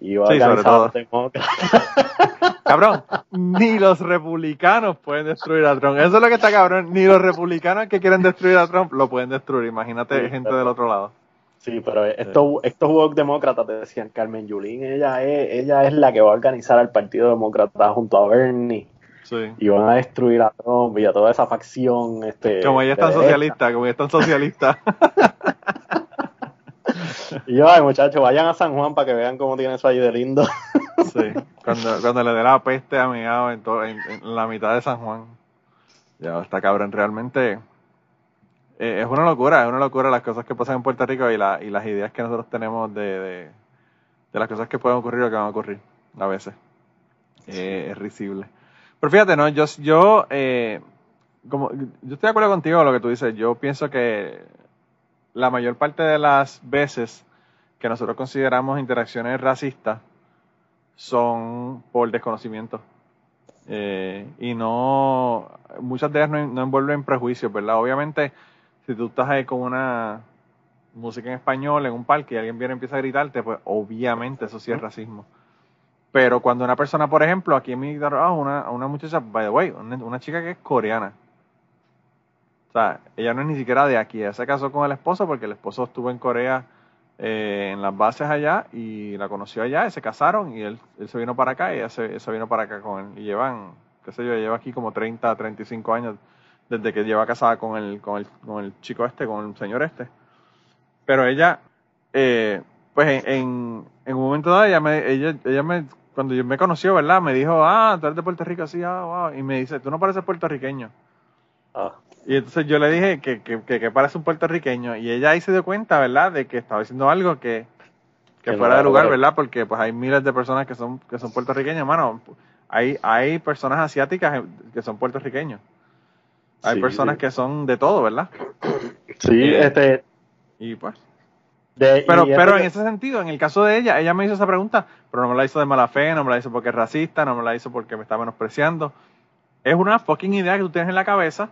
Y iba a Sí, sobre a todo. los demócratas. Cabrón, ni los republicanos pueden destruir a Trump. Eso es lo que está cabrón. Ni los republicanos que quieren destruir a Trump lo pueden destruir. Imagínate Sí, gente pero- del otro lado. Sí, pero estos, estos woke demócratas te decían, Carmen Yulín, ella es, ella es la que va a organizar al Partido Demócrata junto a Bernie. Sí. y van a destruir a Trump y a toda esa facción. Este, Como ella es tan socialista, como ella es tan socialista. Y yo, ay, muchachos, vayan a San Juan para que vean cómo tiene eso ahí de lindo. Sí, cuando, cuando le dé la peste a Miao en, en, en la mitad de San Juan. Ya está cabrón, realmente eh, es una locura, es una locura las cosas que pasan en Puerto Rico y, la, y las ideas que nosotros tenemos de, de, de las cosas que pueden ocurrir o que van a ocurrir a veces. Eh, es risible. Pero fíjate, ¿no? Yo, yo, eh, como, yo estoy de acuerdo contigo con lo que tú dices. Yo pienso que la mayor parte de las veces que nosotros consideramos interacciones racistas son por desconocimiento. Eh, y no, muchas de ellas no, no envuelven prejuicios, ¿verdad? Obviamente, si tú estás ahí con una música en español en un parque y alguien viene y empieza a gritarte, pues obviamente eso sí es racismo. Pero cuando una persona, por ejemplo, aquí en mi trabajo, una, una muchacha, by the way, una, chica que es coreana, o sea, ella no es ni siquiera de aquí, ella se casó con el esposo porque el esposo estuvo en Corea eh, en las bases allá y la conoció allá y se casaron y él, él se vino para acá y ella se, ella se vino para acá con él. Y llevan, qué sé yo, lleva aquí como 30, 35 años desde que lleva casada con el, con el, con el chico este, con el señor este. Pero ella, eh, pues en, en, en un momento dado, ella me, ella, ella me, cuando yo me conoció, ¿verdad? Me dijo, ah, tú eres de Puerto Rico, así, ah, wow. Y me dice, tú no pareces puertorriqueño. Ah, Y entonces yo le dije que, que, que, que parece un puertorriqueño. Y ella ahí se dio cuenta, ¿verdad? De que estaba diciendo algo que, que fuera era de lugar. ¿verdad? Porque pues hay miles de personas que son, que son puertorriqueñas, mano. Hay, hay personas asiáticas que son puertorriqueños. Hay Sí, personas sí. que son de todo, ¿verdad? sí, Eh, este. Y pues. De, Pero, pero en ese sentido, en el caso de ella, ella me hizo esa pregunta, pero no me la hizo de mala fe, no me la hizo porque es racista, no me la hizo porque me está menospreciando. Es una fucking idea que tú tienes en la cabeza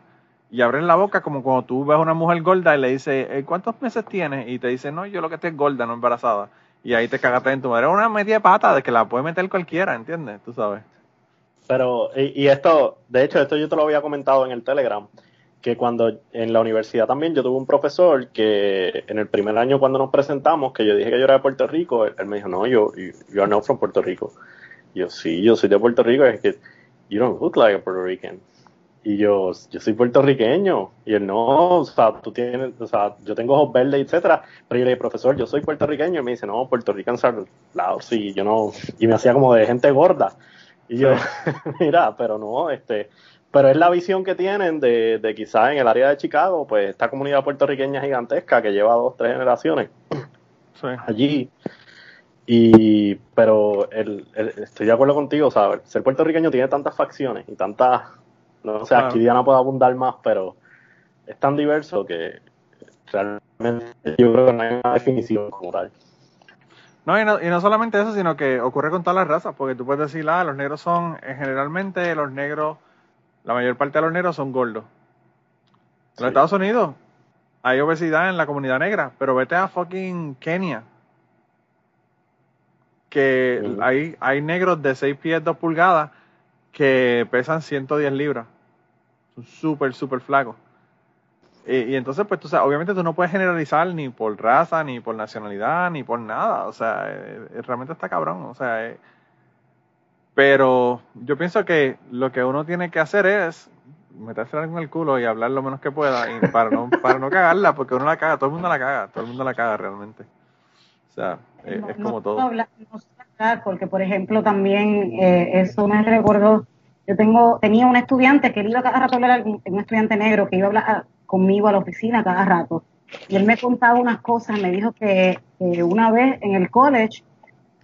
y abres la boca como cuando tú ves a una mujer gorda y le dices, "Eh, ¿cuántos meses tienes? Y te dice, no, yo lo que estoy es gorda, no embarazada. Y ahí te cagaste en tu madre. Es una media pata de que la puede meter cualquiera, ¿entiendes? Tú sabes. Pero, y, y esto, de hecho, esto yo te lo había comentado en el Telegram, que cuando en la universidad también yo tuve un profesor que en el primer año cuando nos presentamos, que yo dije que yo era de Puerto Rico, él, él me dijo, no, yo, you, you are not from Puerto Rico. Y yo, sí, yo soy de Puerto Rico, es que, you don't look like a Puerto Rican. Y yo, yo soy puertorriqueño. Y él, no, o sea, tú tienes, o sea, yo tengo ojos verdes, etcétera. Pero yo le dije, profesor, yo soy puertorriqueño. Y me dice, no, Puerto Rican are loud, sí, yo no. Y me hacía como de gente gorda. Y yo, mira, pero no, este, pero es la visión que tienen de, de quizás en el área de Chicago, pues esta comunidad puertorriqueña gigantesca que lleva dos, tres generaciones Sí. allí. Y, pero el, el- estoy de acuerdo contigo, ¿sabes? Ser puertorriqueño tiene tantas facciones y tantas, no sé, Claro. aquí Diana puede abundar más, pero es tan diverso que realmente yo creo que no hay una definición como tal. No y, no, y no solamente eso, sino que ocurre con todas las razas, porque tú puedes decir, ah, los negros son, eh, generalmente los negros, la mayor parte de los negros son gordos. En Sí. los Estados Unidos hay obesidad en la comunidad negra, pero vete a fucking Kenia, que hay, hay negros de 6 pies 2 pulgadas que pesan 110 libras. Son súper, súper flacos. Y, y entonces, pues tú sabes, obviamente tú no puedes generalizar ni por raza, ni por nacionalidad, ni por nada. O sea, eh, eh, realmente está cabrón. O sea, eh, pero yo pienso que lo que uno tiene que hacer es meterse en el culo y hablar lo menos que pueda y para no, para no cagarla, porque uno la caga, todo el mundo la caga, todo el mundo la caga realmente. O sea, eh, No- es como todo. hablar- no hablar porque, por ejemplo, también eh, eso me recordó. Yo tengo tenía un estudiante que él iba cada rato a hablar, un estudiante negro que iba a hablar conmigo a la oficina cada rato. Y él me contaba unas cosas, me dijo que, que una vez en el college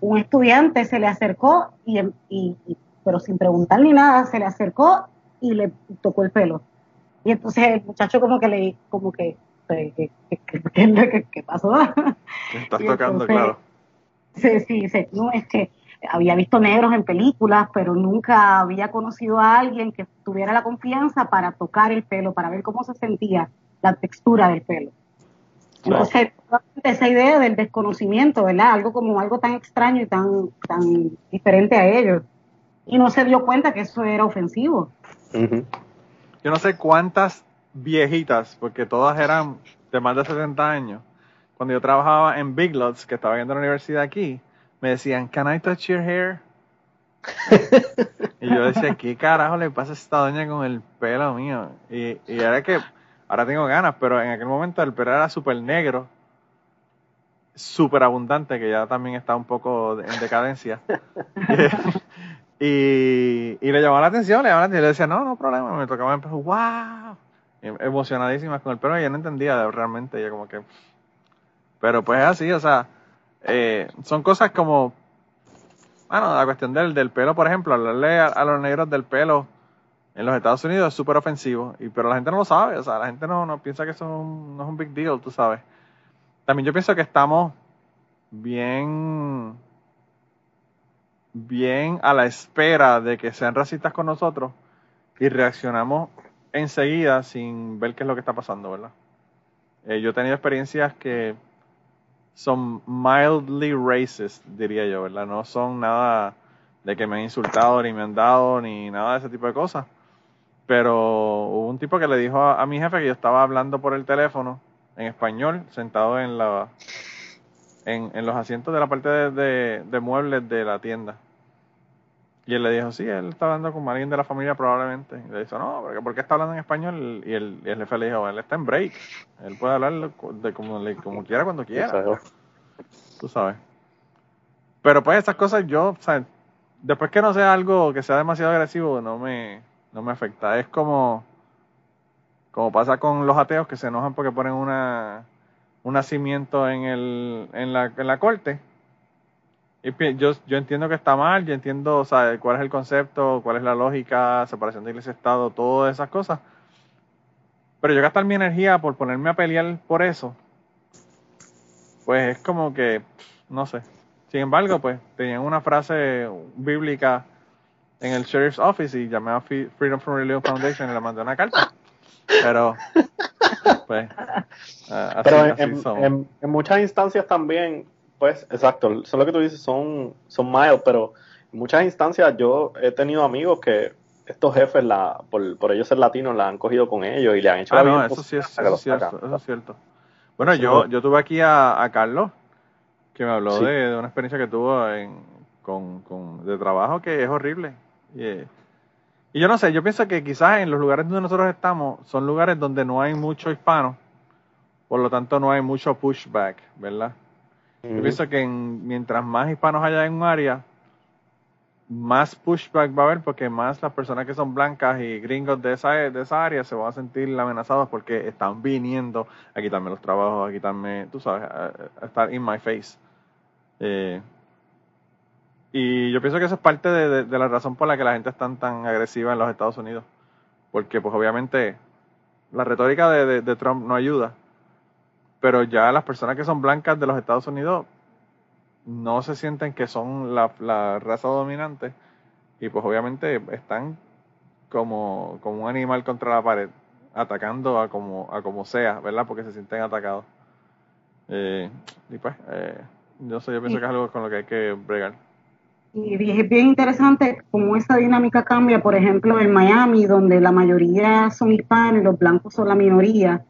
un estudiante se le acercó, y, y- y- pero sin preguntar ni nada, se le acercó y le tocó el pelo. Y entonces el muchacho como que le, como que, ¿qué, qué, qué- pasó? Estás y tocando, entonces- claro. Sí, sí, sí. No, es que había visto negros en películas, pero nunca había conocido a alguien que tuviera la confianza para tocar el pelo, para ver cómo se sentía la textura del pelo. Entonces, esa idea del desconocimiento, ¿verdad? Algo como algo tan extraño y tan, tan diferente a ellos. Y no se dio cuenta que eso era ofensivo. Ujú. Yo no sé cuántas viejitas, porque todas eran de más de 70 años. Cuando yo trabajaba en Big Lots, que estaba yendo a la universidad aquí, me decían, ¿Can I touch your hair? y yo decía, ¿qué carajo le pasa a esta doña con el pelo mío? Y, y era que, ahora tengo ganas, pero en aquel momento el pelo era súper negro, súper abundante, que ya también está un poco en decadencia. y, y le llamaba la atención, le llamaba la atención, y le decía, no, no problema, me tocaba el pelo, wow, Em- emocionadísimas con el pelo, y yo no entendía realmente, ella como que, pero pues es así, o sea, eh, son cosas como, bueno, la cuestión del, del pelo, por ejemplo, hablarle a, a los negros del pelo en los Estados Unidos es súper ofensivo, y, pero la gente no lo sabe, o sea, la gente no, no piensa que eso es un- no es un big deal, tú sabes. También yo pienso que estamos bien, bien a la espera de que sean racistas con nosotros y reaccionamos enseguida sin ver qué es lo que está pasando, ¿verdad? Eh, yo he tenido experiencias que son mildly racist, diría yo, ¿verdad? No son nada de que me han insultado, ni me han dado, ni nada de ese tipo de cosas. Pero hubo un tipo que le dijo a, a mi jefe que yo estaba hablando por el teléfono en español, sentado en la en, en los asientos de la parte de, de- de muebles de la tienda. Y él le dijo, sí, él está hablando con alguien de la familia probablemente. Y le dijo, no, porque ¿por qué está hablando en español? Y el, y el jefe le dijo, él está en break. Él puede hablar de como, le- como quiera cuando quiera Exacto. tú sabes. Pero pues esas cosas yo, o sea, después que no sea algo que sea demasiado agresivo, no me, no me afecta. Es como, como pasa con los ateos que se enojan porque ponen una, un nacimiento en, el, en, la, en la corte. Y yo, yo entiendo que está mal, yo entiendo o sea, cuál es el concepto, cuál es la lógica, separación de iglesia-estado, todas esas cosas. Pero yo gastar mi energía por ponerme a pelear por eso, pues es como que, no sé. Sin embargo, pues tenían una frase bíblica en el Sheriff's Office y llamé a Freedom from Religion Foundation y le mandé una carta. Pero, pues, así, Pero en, así en- somos. en- en muchas instancias también, pues, exacto, eso es lo que tú dices, son, son mild, pero en muchas instancias yo he tenido amigos que estos jefes, la, por, por ellos ser latinos, la han cogido con ellos y le han hecho Ah, la no, eso sí es, eso cierto, sacan. eso es cierto. Bueno, yo, yo tuve aquí a, a Carlos, que me habló Sí. de, de una experiencia que tuvo en, con, con- de trabajo que es horrible. Y, eh, y yo no sé, yo pienso que quizás en los lugares donde nosotros estamos son lugares donde no hay mucho hispano, por lo tanto no hay mucho pushback, ¿verdad? Yo pienso que en- mientras más hispanos haya en un área, más pushback va a haber porque más las personas que son blancas y gringos de esa, de esa área se van a sentir amenazados porque están viniendo a quitarme los trabajos, a quitarme, tú sabes, a, a estar in my face. Eh, y yo pienso que eso es parte de, de- de la razón por la que la gente es tan, agresiva en los Estados Unidos. Porque pues obviamente la retórica de, de- de Trump no ayuda. Pero ya las personas que son blancas de los Estados Unidos no se sienten que son la, la raza dominante y pues obviamente están como, como un animal contra la pared, atacando a como, a como sea, ¿verdad? Porque se sienten atacados. Eh, y pues, eh, yo, sé, yo pienso que es algo con lo que hay que bregar. Y es bien interesante cómo esa dinámica cambia, por ejemplo, en Miami, donde la mayoría son hispanos los blancos son la minoría.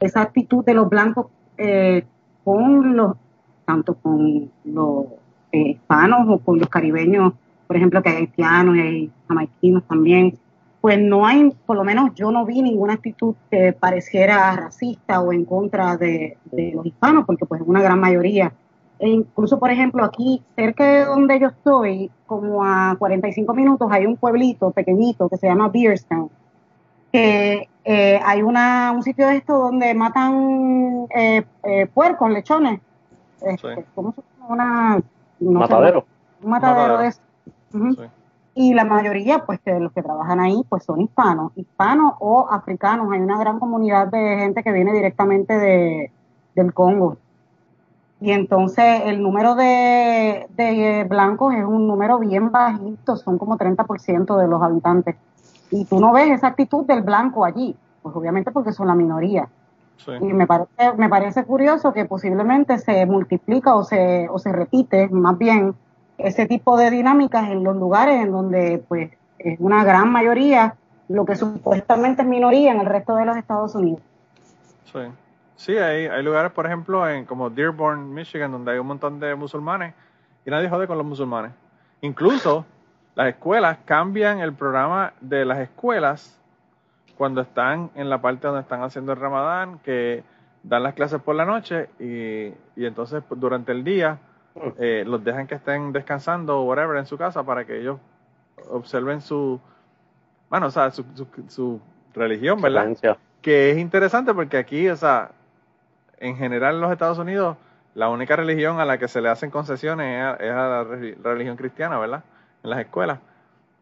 Esa actitud de los blancos eh, con los, tanto con los eh, hispanos o con los caribeños, por ejemplo, que hay haitianos y hay jamaiquinos también, pues no hay, por lo menos yo no vi ninguna actitud que pareciera racista o en contra de, de los hispanos, porque pues una gran mayoría e incluso, por ejemplo, aquí cerca de donde yo estoy, como a 45 minutos, hay un pueblito pequeñito que se llama Beerstown, que eh, hay una, un sitio de esto donde matan eh, eh, puercos, lechones. Este, ¿Cómo se llama? Una, matadero. un matadero de eso. Y la mayoría, pues, de los que trabajan ahí, pues son hispanos, hispanos o africanos. Hay una gran comunidad de gente que viene directamente de, del Congo. Y entonces el número de, de blancos es un número bien bajito, son como 30% de los habitantes. Y tú no ves esa actitud del blanco allí, pues obviamente porque son la minoría. Y me parece, me parece curioso que posiblemente se multiplica o se, o se repite más bien ese tipo de dinámicas en los lugares en donde pues es una gran mayoría lo que supuestamente es minoría en el resto de los Estados Unidos. Sí. Sí, hay, hay lugares, por ejemplo, en como Dearborn, Michigan, donde hay un montón de musulmanes y nadie jode con los musulmanes. Incluso las escuelas cambian el programa de las escuelas cuando están en la parte donde están haciendo el ramadán, que dan las clases por la noche y, y entonces pues, durante el día eh, los dejan que estén descansando o whatever en su casa para que ellos observen su, bueno, o sea, su, su, su religión, ¿verdad? Que es interesante porque aquí, o sea, en general en los Estados Unidos, la única religión a la que se le hacen concesiones es a, la religión cristiana, ¿verdad? En las escuelas.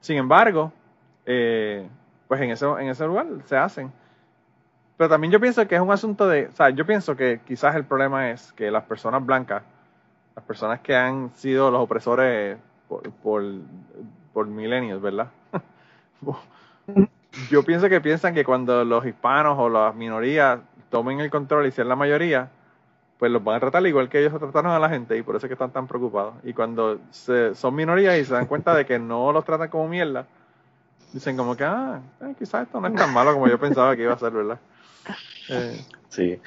Sin embargo, eh, pues en ese, en ese lugar se hacen. Pero también yo pienso que es un asunto de, o sea, yo pienso que quizás el problema es que las personas blancas, las personas que han sido los opresores por, por, por milenios, ¿verdad? yo pienso que piensan que cuando los hispanos o las minorías tomen el control y sean la mayoría, pues los van a tratar igual que ellos trataron a la gente y por eso es que están tan preocupados. Y cuando se, son minorías y se dan cuenta de que no los tratan como mierda, dicen como que, ah, eh, quizás esto no es tan malo como yo pensaba que iba a ser, ¿verdad? Eh, sí,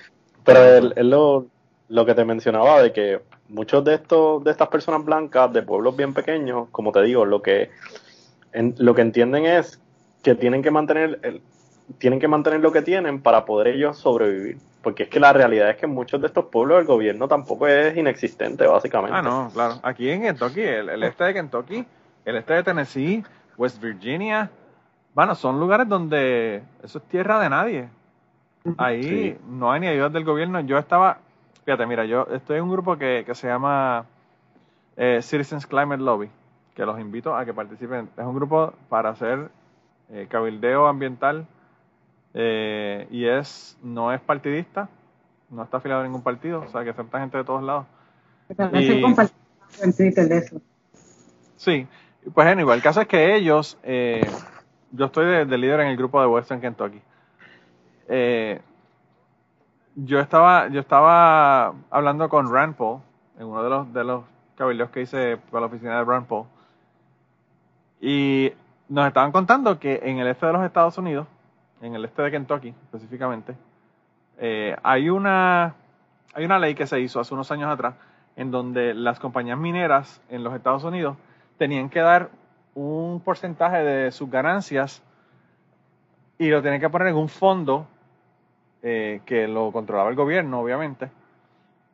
pero es lo, lo que te mencionaba de que muchos de estos de estas personas blancas de pueblos bien pequeños, como te digo, lo que en, lo que entienden es que tienen que mantener el, tienen que mantener lo que tienen para poder ellos sobrevivir. Porque es que la realidad es que en muchos de estos pueblos el gobierno tampoco es inexistente, básicamente. Ah, no, claro. Aquí en Kentucky, el, este de Kentucky, el este de Tennessee, West Virginia, bueno, son lugares donde eso es tierra de nadie. Ahí no hay ni ayuda del gobierno. Yo estaba, fíjate, mira, yo estoy en un grupo que, que se llama eh, Citizens Climate Lobby, que los invito a que participen. Es un grupo para hacer eh, cabildeo ambiental eh, y es no es partidista, no está afiliado a ningún partido, o sea que acepta gente de todos lados. Y, en Twitter de eso. Sí, pues bueno, igual el caso es que ellos, eh, yo estoy de, líder en el grupo de Western Kentucky. Eh, yo estaba, yo estaba hablando con Rand Paul, en uno de los, de los cabildos que hice para la oficina de Rand Paul, y nos estaban contando que en el este de los Estados Unidos en el este de Kentucky específicamente, eh, hay, una, hay una ley que se hizo hace unos años atrás en donde las compañías mineras en los Estados Unidos tenían que dar un porcentaje de sus ganancias y lo tenían que poner en un fondo eh, que lo controlaba el gobierno, obviamente,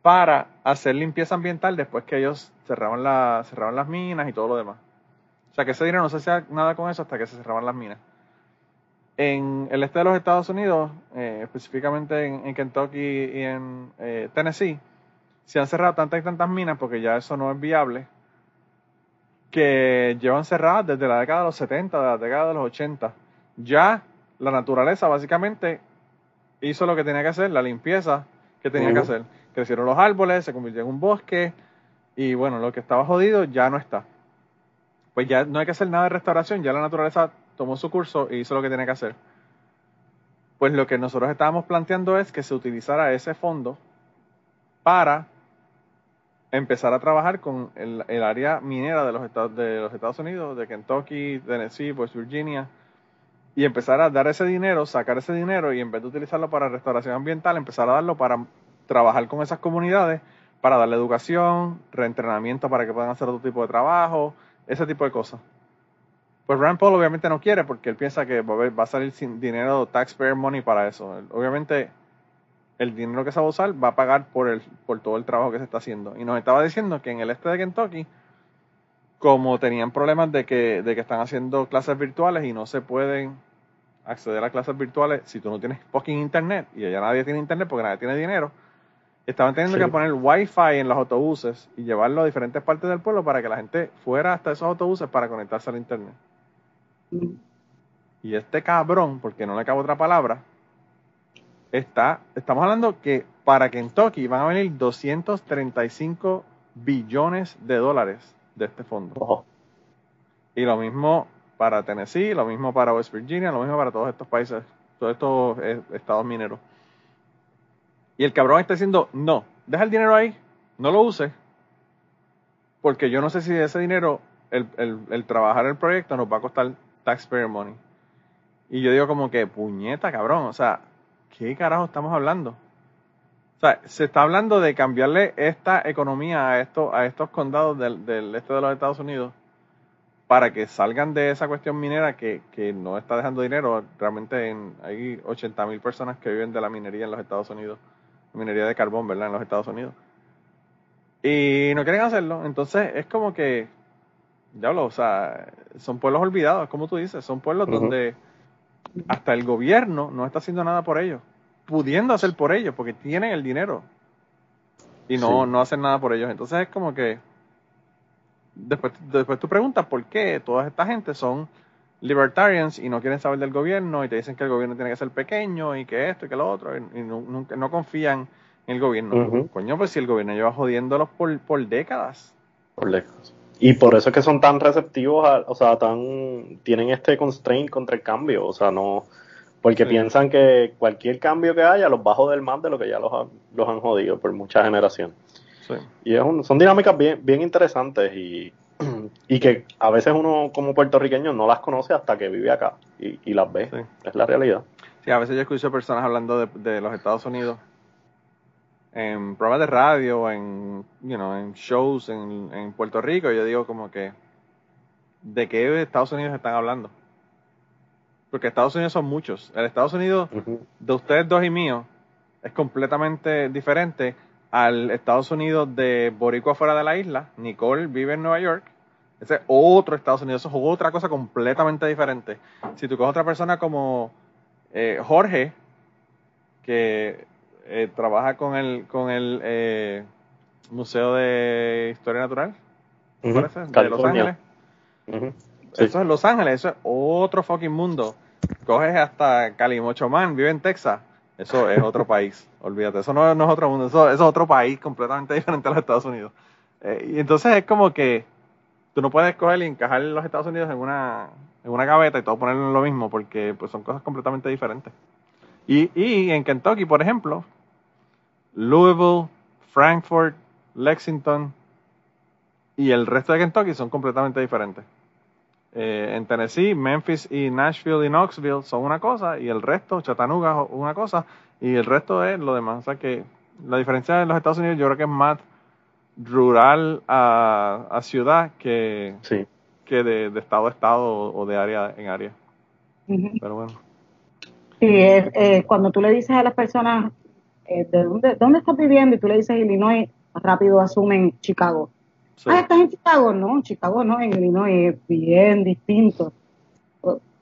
para hacer limpieza ambiental después que ellos cerraban, la, cerraban las minas y todo lo demás. O sea que ese dinero no se hacía nada con eso hasta que se cerraban las minas. En el este de los Estados Unidos, eh, específicamente en, Kentucky y en eh, Tennessee, se han cerrado tantas y tantas minas porque ya eso no es viable, que llevan cerradas desde la década de los 70, de la década de los 80. Ya la naturaleza básicamente hizo lo que tenía que hacer, la limpieza que tenía que hacer. Crecieron los árboles, se convirtió en un bosque, Y bueno, lo que estaba jodido ya no está. Pues ya no hay que hacer nada de restauración, ya la naturaleza tomó su curso y hizo lo que tiene que hacer. Pues lo que nosotros estábamos planteando es que se utilizara ese fondo para empezar a trabajar con el, el área minera de los, estados, de los Estados Unidos, de Kentucky, Tennessee, West Virginia, y empezar a dar ese dinero, sacar ese dinero y en vez de utilizarlo para restauración ambiental, empezar a darlo para trabajar con esas comunidades, para darle educación, reentrenamiento para que puedan hacer otro tipo de trabajo, ese tipo de cosas. Pues Rand Paul obviamente no quiere porque él piensa que va a salir sin dinero, taxpayer money para eso. Obviamente el dinero que se va a usar va a pagar por, el, por todo el trabajo que se está haciendo. Y nos estaba diciendo que en el este de Kentucky, como tenían problemas de que, de que están haciendo clases virtuales y no se pueden acceder a clases virtuales si tú no tienes fucking internet, y allá nadie tiene internet porque nadie tiene dinero, estaban teniendo que poner wifi en los autobuses y llevarlo a diferentes partes del pueblo para que la gente fuera hasta esos autobuses para conectarse al internet. Y este cabrón, porque no le acabo otra palabra, está, estamos hablando que para Kentucky van a venir 235 billones de dólares de este fondo. Y lo mismo para Tennessee, lo mismo para West Virginia, lo mismo para todos estos países, todos estos eh, estados mineros. Y el cabrón está diciendo, no, deja el dinero ahí, no lo use, porque yo no sé si ese dinero, el, el, el trabajar el proyecto nos va a costar taxpayer money. Y yo digo como que, puñeta, cabrón, o sea, ¿qué carajo estamos hablando? O sea, se está hablando de cambiarle esta economía a, esto, a estos condados del, este de los Estados Unidos para que salgan de esa cuestión minera que, que no está dejando dinero. Realmente en, hay 80 mil personas que viven de la minería en los Estados Unidos, minería de carbón, ¿verdad? En los Estados Unidos. Y no quieren hacerlo. Entonces es como que, diablo, o sea, son pueblos olvidados, como tú dices, son pueblos donde hasta el gobierno no está haciendo nada por ellos, pudiendo hacer por ellos, porque tienen el dinero y no, no hacen nada por ellos. Entonces es como que después, después tú preguntas por qué toda esta gente son libertarians y no quieren saber del gobierno y te dicen que el gobierno tiene que ser pequeño y que esto y que lo otro y, no, no, confían en el gobierno. Coño, pues si el gobierno lleva jodiéndolos por, por décadas. Por décadas. Y por eso es que son tan receptivos, o sea, tan tienen este constraint contra el cambio, o sea, no porque piensan que cualquier cambio que haya los va a joder más de lo que ya los, los han jodido por muchas generaciones. Sí. Y es son dinámicas bien, bien interesantes y, y, que a veces uno como puertorriqueño no las conoce hasta que vive acá y, y las ve. Es la realidad. Sí, a veces yo escucho personas hablando de, de los Estados Unidos en programas de radio, en, you know, en shows en, en Puerto Rico, yo digo como que, ¿de qué Estados Unidos están hablando? Porque Estados Unidos son muchos. El Estados Unidos de ustedes dos y mío es completamente diferente al Estados Unidos de Boricua fuera de la isla. Nicole vive en Nueva York. Ese es otro Estados Unidos, eso es otra cosa completamente diferente. Si tú coges otra persona como eh, Jorge, que eh, trabaja con el, con el eh, Museo de Historia Natural, parece? De Los Ángeles. Eso es Los Ángeles, eso es otro fucking mundo. Coges hasta Calimocho Man, vive en Texas. Eso es otro país, olvídate. Eso no, es otro mundo, eso, es otro país completamente diferente a los Estados Unidos. Eh, y entonces es como que tú no puedes coger y encajar los Estados Unidos en una, en una gaveta y todo ponerlo en lo mismo, porque pues son cosas completamente diferentes. Y, y en Kentucky, por ejemplo, Louisville, Frankfurt, Lexington y el resto de Kentucky son completamente diferentes. Eh, en Tennessee, Memphis y Nashville y Knoxville son una cosa y el resto, Chattanooga una cosa y el resto es lo demás. O sea que la diferencia en los Estados Unidos yo creo que es más rural a, ciudad que, que de, estado a estado o, de área en área. Pero bueno. Sí, eh, cuando tú le dices a las personas eh, ¿de dónde, dónde estás viviendo? Y tú le dices Illinois, rápido asumen Chicago. Ah, ¿estás en Chicago? No, Chicago no, en Illinois es bien distinto.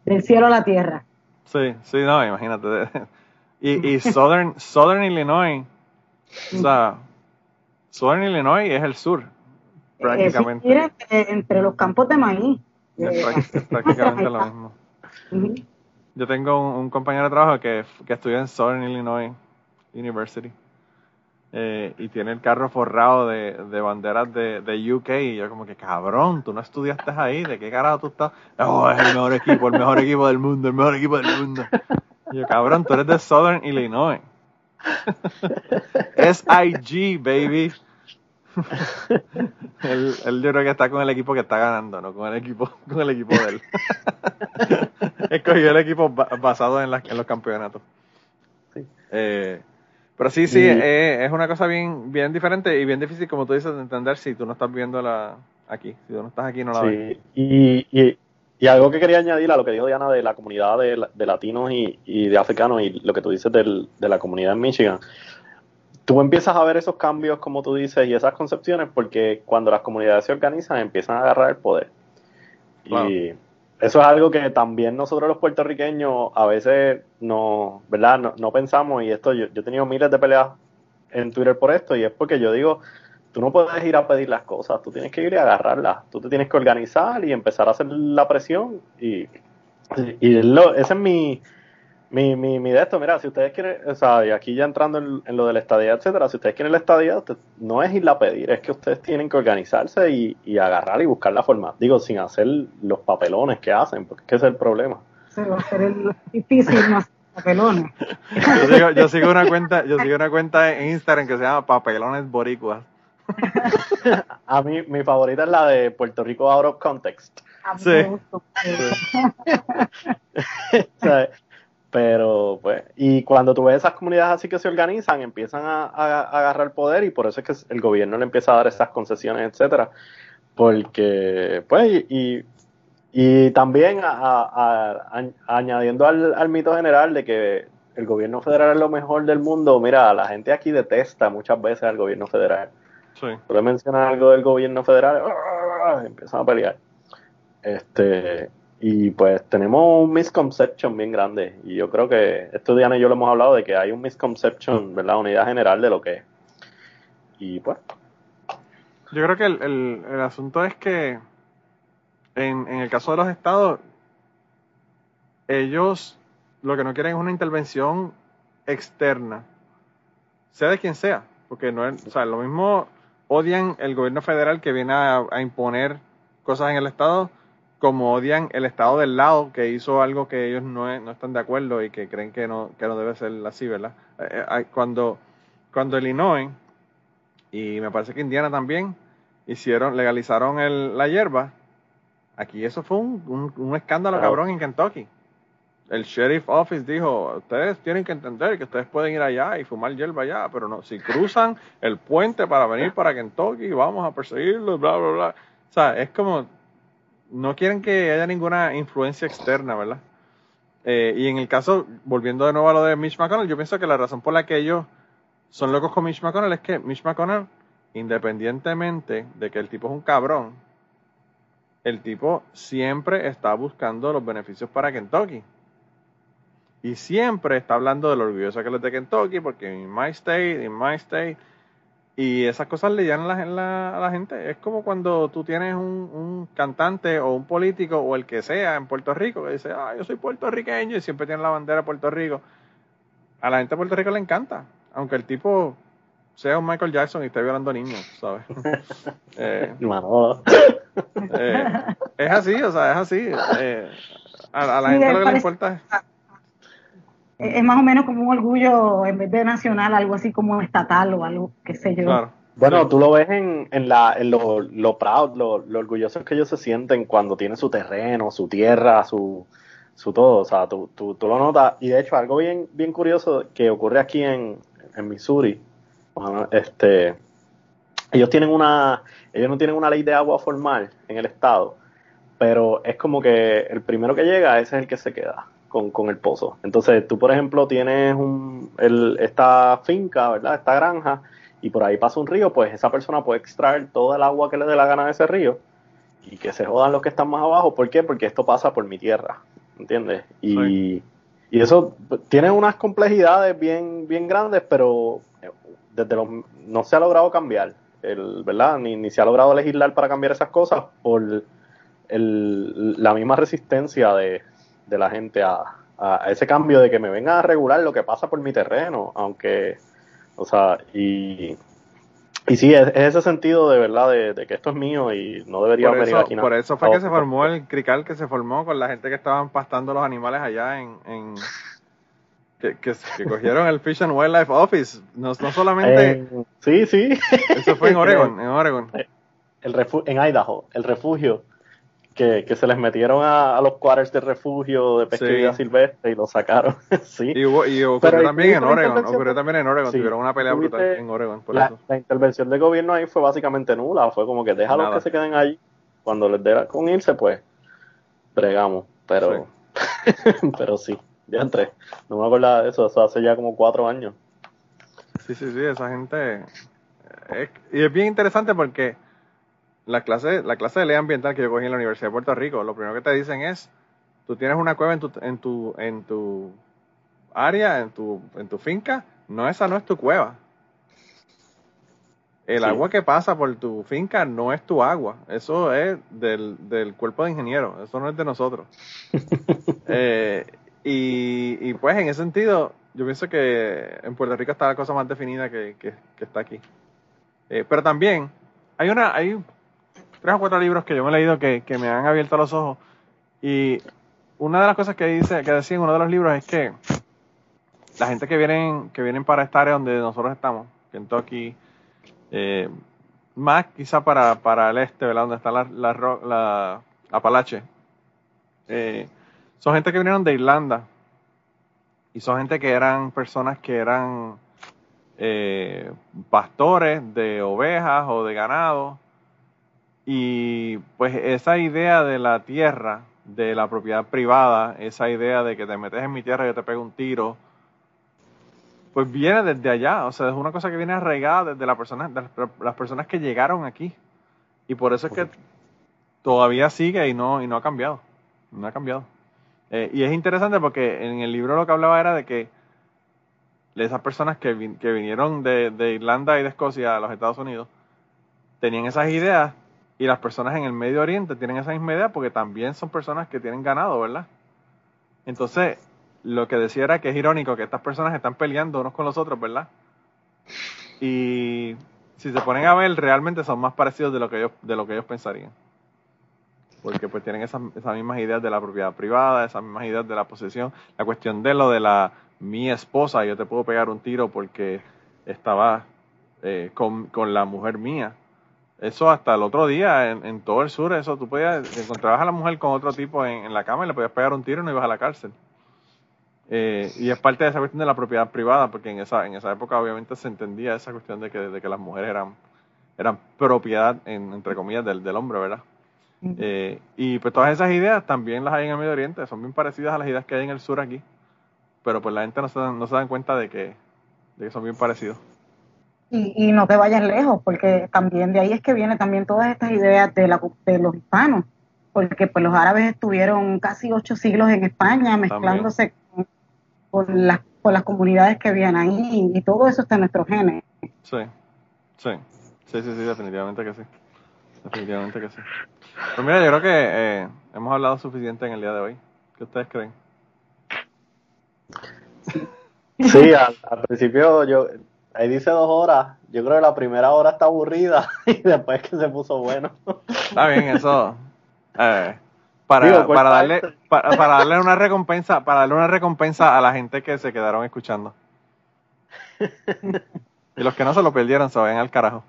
Del cielo a la tierra. Sí, sí, no, imagínate. Y, y Southern, Southern Illinois, o sea, Southern Illinois es el sur, prácticamente. Eh, entre los campos de maíz. Es, prácticamente lo mismo. Yo tengo un, compañero de trabajo que, que estudia en Southern Illinois University. eh, y tiene el carro forrado de, de banderas de, de, UK y yo como que cabrón, tú no estudiaste ahí, ¿de qué carajo tú estás? Oh, es el mejor equipo, el mejor equipo del mundo, el mejor equipo del mundo. Y yo, cabrón, tú eres de Southern Illinois. SIG, baby. Él, él, yo creo que está con el equipo que está ganando, no con el equipo, con el equipo de él. Escogió el equipo basado en, en los campeonatos. Sí. Eh, pero sí, sí, eh, es una cosa bien, bien diferente y bien difícil, como tú dices, de entender si tú no estás viéndola aquí. Si tú no estás aquí, no la ves. Y, y, y, algo que quería añadir a lo que dijo Diana de la comunidad de, de latinos y, y, de africanos y lo que tú dices del, de la comunidad en Michigan. Tú empiezas a ver esos cambios, como tú dices, y esas concepciones, porque cuando las comunidades se organizan, empiezan a agarrar el poder. Y eso es algo que también nosotros los puertorriqueños a veces no, ¿verdad? No, pensamos, y esto yo, yo, he tenido miles de peleas en Twitter por esto, y es porque yo digo, tú no puedes ir a pedir las cosas, tú tienes que ir a agarrarlas, tú te tienes que organizar y empezar a hacer la presión, y, y, ese es mi, mi, mi, mi de esto, mira, si ustedes quieren, o sea, y aquí ya entrando en, lo de la estadía, etcétera, si ustedes quieren la estadía, no es ir a pedir, es que ustedes tienen que organizarse y, y, agarrar y buscar la forma. Digo, sin hacer los papelones que hacen, porque ese es el problema. Se va a hacer el difícil no hacer papelones. Yo sigo, yo sigo una cuenta, yo sigo una cuenta en Instagram que se llama Papelones Boricuas. a mí, mi favorita es la de Puerto Rico Out of Context. Sí. Pero, pues, y cuando tú ves esas comunidades así que se organizan, empiezan a, agarrar el poder y por eso es que el gobierno le empieza a dar esas concesiones, etcétera. Porque, pues, y, y también añadiendo al, mito general de que el gobierno federal es lo mejor del mundo, mira, la gente aquí detesta muchas veces al gobierno federal. Sí. Tú le mencionas algo del gobierno federal, empiezan a pelear. Este, y pues tenemos un misconception bien grande. Y yo creo que esto Diana y yo lo hemos hablado de que hay un misconception, ¿verdad? Una idea general de lo que es. Y pues. Yo creo que el, el, asunto es que en, en el caso de los estados, ellos lo que no quieren es una intervención externa, sea de quien sea, porque no es, o sea, lo mismo odian el gobierno federal que viene a imponer cosas en el estado como odian el estado del lado que hizo algo que ellos no, no están de acuerdo y que creen que no, que no debe ser así, ¿verdad? Eh, eh, cuando, cuando Illinois y me parece que Indiana también hicieron, legalizaron el, la hierba, aquí eso fue un, un, escándalo cabrón en Kentucky. El sheriff office dijo, ustedes tienen que entender que ustedes pueden ir allá y fumar hierba allá, pero no, si cruzan el puente para venir para Kentucky, vamos a perseguirlos, bla, bla, bla. O sea, es como, no quieren que haya ninguna influencia externa, ¿verdad? Eh, y en el caso, volviendo de nuevo a lo de Mitch McConnell, yo pienso que la razón por la que ellos son locos con Mitch McConnell es que Mitch McConnell, independientemente de que el tipo es un cabrón, el tipo siempre está buscando los beneficios para Kentucky. Y siempre está hablando de lo orgulloso que es de Kentucky, porque en my state, in my state, y esas cosas le llegan a la, a la gente. Es como cuando tú tienes un, un, cantante o un político o el que sea en Puerto Rico que dice, ah, yo soy puertorriqueño y siempre tiene la bandera de Puerto Rico. A la gente de Puerto Rico le encanta, aunque el tipo sea un Michael Jackson y esté violando niños, ¿sabes? eh, eh, es así, o sea, es así. Eh, a, a, la gente lo que le importa es es más o menos como un orgullo, en vez de nacional, algo así como estatal o algo, qué sé yo. Bueno, tú lo ves en, en, la, en lo, lo proud, lo, lo orgullosos que ellos se sienten cuando tienen su terreno, su tierra, su, su todo. O sea, tú, tú, tú, lo notas. Y de hecho, algo bien, bien curioso que ocurre aquí en, en Missouri, este, ellos tienen una, ellos no tienen una ley de agua formal en el estado, pero es como que el primero que llega, ese es el que se queda con, con el pozo. Entonces, tú, por ejemplo, tienes un, el, esta finca, ¿verdad? Esta granja, y por ahí pasa un río, pues esa persona puede extraer toda el agua que le dé la gana de ese río y que se jodan los que están más abajo. ¿Por qué? Porque esto pasa por mi tierra, ¿entiendes? Y, y eso tiene unas complejidades bien, bien grandes, pero eh, desde los, no se ha logrado cambiar, el, ¿verdad? Ni, ni se ha logrado legislar para cambiar esas cosas por el, la misma resistencia de, de la gente a, a, ese cambio de que me vengan a regular lo que pasa por mi terreno, aunque O sea, y, y sí, es, es ese sentido de verdad de, de que esto es mío y no debería venir aquí nada. por eso fue que se formó el crical que se formó con la gente que estaban pastando los animales allá en... en que, que, que cogieron el Fish and Wildlife Office. No, no solamente... Eh, sí, sí. eso fue en Oregon, en Oregon. El refu- en Idaho, el refugio. Que, que se les metieron a, a los quarters de refugio de pesca Sí. vida silvestre y lo sacaron. sí. Y, hubo, y ocurrió Pero, ¿y también en Oregon. Ocurrió también en Oregon. Sí. Tuvieron una pelea brutal ¿Tuviste en Oregon por la, eso. la intervención del gobierno ahí fue básicamente nula. Fue como que déjalos Nada. que se queden allí. Cuando les dé con irse, pues bregamos. Pero, pero sí, ya entré. No me acuerdo de eso. Eso hace ya como cuatro años. Sí, sí, sí, esa gente. es- y es bien interesante porque la clase, la clase de ley ambiental que yo cogí en la Universidad de Puerto Rico, lo primero que te dicen es: tú tienes una cueva en tu, en tu, en tu área, en tu, en tu finca, no, esa no es tu cueva. El Sí. agua que pasa por tu finca no es tu agua, eso es del, del cuerpo de ingeniero, eso no es de nosotros. Eh, y, y pues en ese sentido, yo pienso que en Puerto Rico está la cosa más definida que, que- que está aquí. Eh, pero también hay una, hay tres o cuatro libros que yo me he leído que, que me han abierto los ojos. Y una de las cosas que dice, que decía en uno de los libros es que la gente que vienen, que vienen para esta área donde nosotros estamos, Kentucky, eh, más quizá para, para el este, ¿verdad? Donde está la, la, la Apalache. Eh, son gente que vinieron de Irlanda y son gente que eran personas que eran eh, pastores de ovejas o de ganado y pues esa idea de la tierra, de la propiedad privada, esa idea de que te metes en mi tierra y yo te pego un tiro, pues viene desde allá, o sea, es una cosa que viene arraigada desde la persona, de las, personas que llegaron aquí y por eso es que todavía sigue y no, y no ha cambiado, no ha cambiado. Eh, y es interesante porque en el libro lo que hablaba era de que esas personas que, vin- que vinieron de, de Irlanda y de Escocia a los Estados Unidos tenían esas ideas y las personas en el Medio Oriente tienen esa misma idea porque también son personas que tienen ganado, ¿verdad? Entonces, lo que decía era que es irónico que estas personas están peleando unos con los otros, ¿verdad? Y si se ponen a ver, realmente son más parecidos de lo que ellos, de lo que ellos pensarían porque pues tienen esas, esas mismas ideas de la propiedad privada, esas mismas ideas de la posesión, la cuestión de lo de la mi esposa, yo te puedo pegar un tiro porque estaba eh, con, con la mujer mía. Eso hasta el otro día, en, en todo el sur, eso tú podías, encontrabas a la mujer con otro tipo en, en la cama y le podías pegar un tiro y no ibas a la cárcel. Eh, y es parte de esa cuestión de la propiedad privada, porque en esa, en esa época obviamente se entendía esa cuestión de que, de que las mujeres eran, eran propiedad, en, entre comillas, del, del hombre, ¿verdad? Eh, y pues todas esas ideas también las hay en el Medio Oriente, son bien parecidas a las ideas que hay en el sur aquí, pero pues la gente no se, dan- no se dan cuenta de que, de que son bien parecidos. Y, y no te vayas lejos, porque también de ahí es que vienen también todas estas ideas de, la, de los hispanos, porque pues los árabes estuvieron casi ocho siglos en España mezclándose con, con las, con las comunidades que habían ahí, y todo eso está en nuestros genes. Sí, sí, sí, sí, sí, definitivamente que sí. Definitivamente que sí. Pues mira, yo creo que eh, hemos hablado suficiente en el día de hoy. ¿Qué ustedes creen? Sí, al, al principio yo ahí dice dos horas. Yo creo que la primera hora está aburrida y después que se puso bueno. Está bien, eso. eh, para, Digo, corta para darle para, para darle una recompensa para darle una recompensa a la gente que se quedaron escuchando y los que no se lo perdieron se vayan al carajo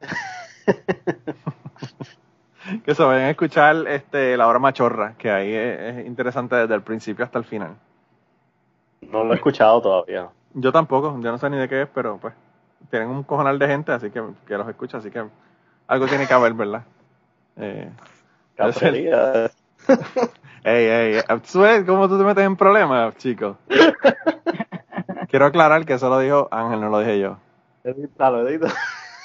que se vayan a escuchar este la hora machorra que ahí es, es interesante desde el principio hasta el final No lo he escuchado todavía. Yo tampoco yo no sé ni de qué es pero pues tienen un cojonal de gente así que, que los escucha así que algo tiene que haber verdad eh, Cacería. Ey, ey, ey, ¿tú ves cómo tú te metes en problemas, chico? Quiero aclarar que eso lo dijo Ángel, no lo dije yo. Edítalo, edítalo.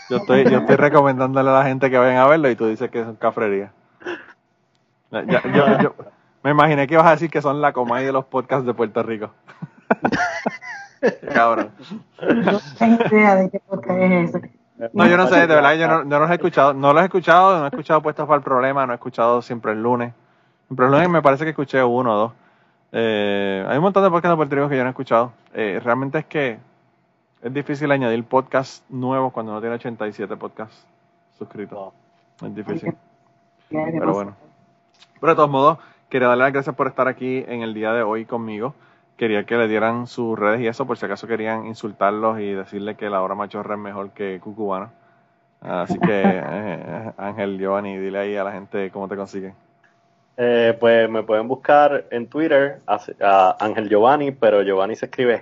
Yo estoy, yo estoy recomendándole a la gente que vayan a verlo y tú dices que es cafrería. Ya- ya- yo, yo- me imaginé que ibas a decir que son la comay de los podcasts de Puerto Rico. Cabrón. No tengo idea de qué podcast es ese. No, yo no sé, de verdad, yo no, yo no los he escuchado. No los he escuchado, no he escuchado Puestos para el Problema, no he escuchado Siempre el Lunes. Siempre el Lunes me parece que escuché uno o dos. Eh, hay un montón de podcasts de Puerto Rico que yo no he escuchado. Eh, realmente es que es difícil añadir podcasts nuevos cuando no tiene 87 podcasts suscritos. Es difícil. Pero bueno. Pero de todos modos, quería darle las gracias por estar aquí en el día de hoy conmigo. Quería que le dieran sus redes y eso, por si acaso querían insultarlos y decirle que la hora machorra es mejor que Cucubana. Así que, eh, Ángel, Giovanni, dile ahí a la gente cómo te consiguen. Eh, pues me pueden buscar en Twitter a, a Ángel Giovanni, pero Giovanni se escribe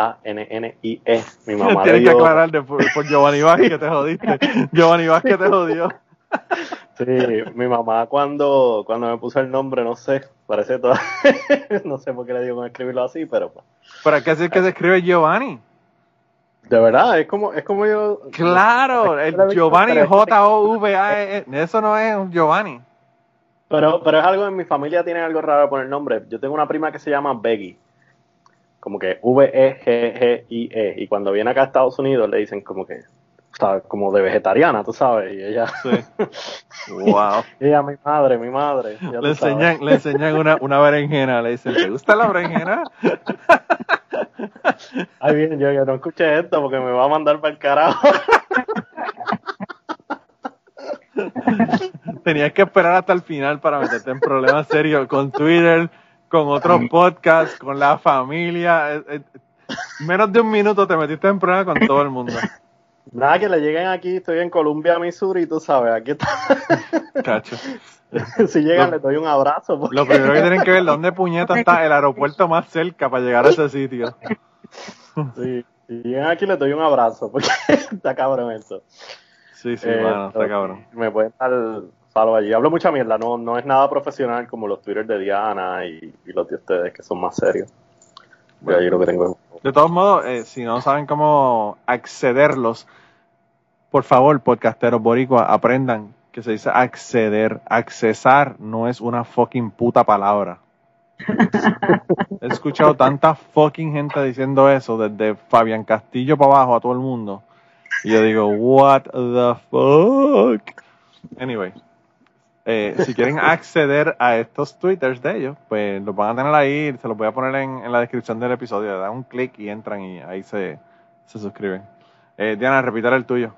G-I-O-V-A-N-N-I-E. Mi mamá le Tienes que aclarar de- por, por Giovanni Vázquez que te jodiste. Giovanni Vázquez te jodió. Sí, mi mamá cuando, cuando me puso el nombre, no sé, parece todo, no sé por qué le digo con escribirlo así, pero pues, ¿Pero hay que decir que se escribe Giovanni? de verdad, es como, es como yo. Claro, el Giovanni J-O-V-A-E. Eso no es un Giovanni. Pero, pero es algo, en mi familia tienen algo raro por el nombre. Yo tengo una prima que se llama Beggy, como que V-E-G-G-I-E, y cuando viene acá a Estados Unidos le dicen como que, ¿sabes? Como de vegetariana, tú sabes, y ella, Sí. Wow. ella, mi madre, mi madre. Le sabes. enseñan, le enseñan una, una berenjena. Le dicen, ¿te gusta la berenjena? Ay, bien, yo, yo no escuché esto porque me va a mandar para el carajo. Tenías que esperar hasta el final para meterte en problemas serios con Twitter, con otros podcasts, con la familia. Eh, eh, Menos de un minuto te metiste en problemas con todo el mundo. Nada, que le lleguen aquí, estoy en Columbia, Missouri, tú sabes, aquí está. Cacho. si llegan, les doy un abrazo. porque- Lo primero que tienen que ver dónde puñeta está el aeropuerto más cerca para llegar a ese sitio. Sí, si llegan aquí, les doy un abrazo, porque está cabrón esto. Sí, sí, Eh, mano, está cabrón. Me pueden dar follow allí. Hablo mucha mierda, no, no es nada profesional como los Twitter de Diana y, y los de ustedes, que son más serios. Yo allí lo que tengo De todos modos, eh, si no saben cómo accederlos, por favor, podcasteros boricua, aprendan que se dice acceder. Accesar no es una fucking puta palabra. He escuchado tanta fucking gente diciendo eso, desde Fabián Castillo para abajo a todo el mundo. Y yo digo, what the fuck? Anyway, eh, si quieren acceder a estos twitters de ellos, pues los van a tener ahí, se los voy a poner en, en la descripción del episodio, dan un clic y entran y ahí se, se suscriben. Eh, Diana, repitar el tuyo.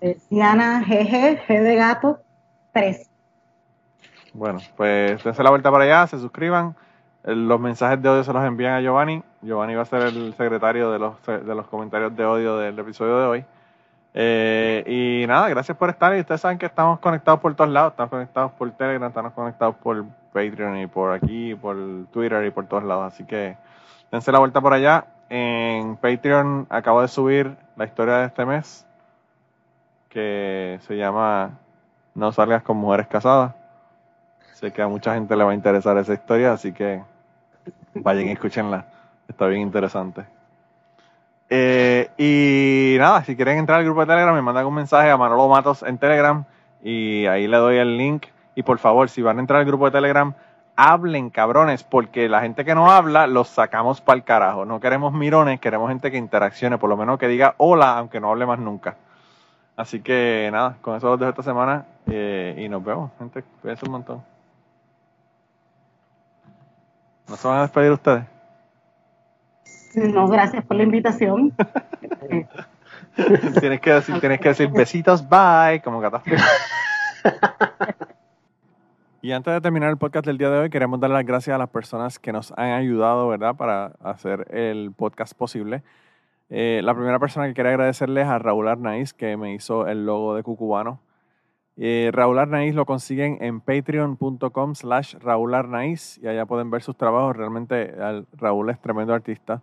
Eh, Diana GG, G de gato, 3. Bueno, pues dense la vuelta para allá, se suscriban. Eh, Los mensajes de odio se los envían a Giovanni. Giovanni va a ser el secretario de los, de los comentarios de odio del episodio de hoy. Eh, y nada, gracias por estar. Y ustedes saben que estamos conectados por todos lados. Estamos conectados por Telegram, estamos conectados por Patreon y por aquí, por Twitter y por todos lados. Así que dense la vuelta por allá. En Patreon acabo de subir la historia de este mes que se llama No salgas con mujeres casadas. Sé que a mucha gente le va a interesar esa historia, así que vayan y escúchenla. Está bien interesante. Eh, y nada, si quieren entrar al grupo de Telegram, me mandan un mensaje a Manolo Matos en Telegram y ahí le doy el link. Y por favor, si van a entrar al grupo de Telegram, hablen, cabrones, porque la gente que no habla los sacamos para el carajo. No queremos mirones, queremos gente que interaccione, por lo menos que diga hola, aunque no hable más nunca. Así que nada, con eso los dejo esta semana eh, y nos vemos, gente. Cuídense un montón. ¿No se van a despedir ustedes? No, gracias por la invitación. tienes que decir, tienes que decir besitos, bye, como gatas. Y antes de terminar el podcast del día de hoy, queremos dar las gracias a las personas que nos han ayudado, ¿verdad?, para hacer el podcast posible. Eh, la primera persona que quería agradecerles a Raúl Arnaiz, que me hizo el logo de Cucubano. Eh, Raúl Arnaiz lo consiguen en patreon.com slash Raúl Arnaiz y allá pueden ver sus trabajos. Realmente el- Raúl es tremendo artista.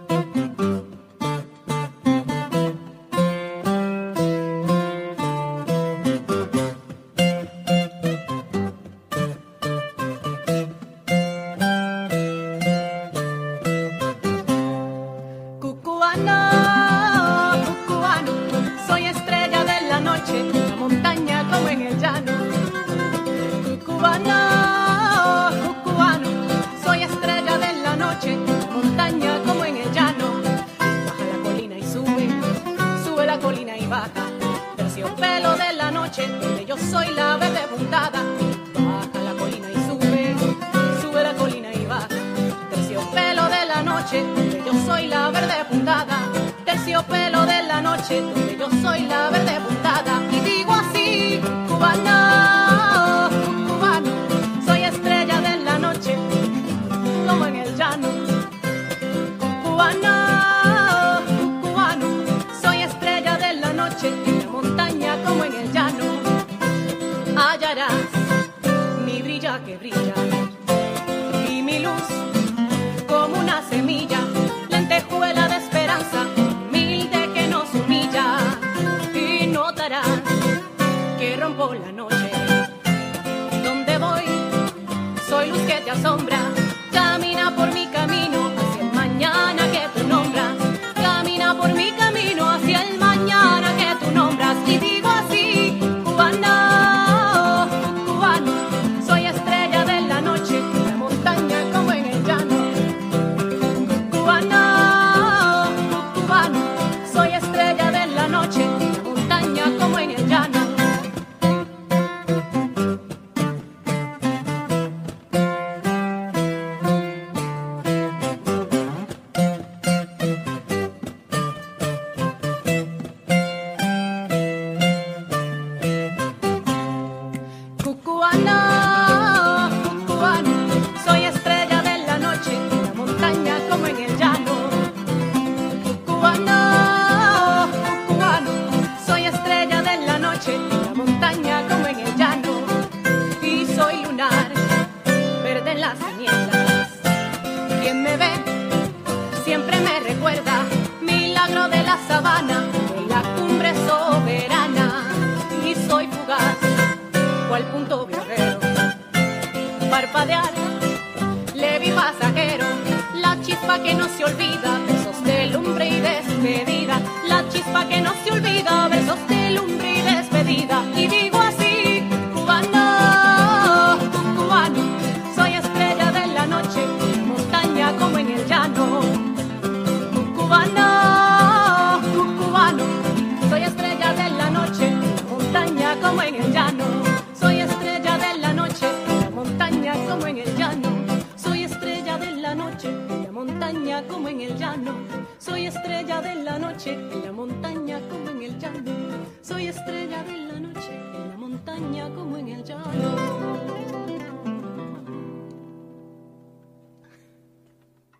tiempo la noche. Donde voy, soy luz que te asombra.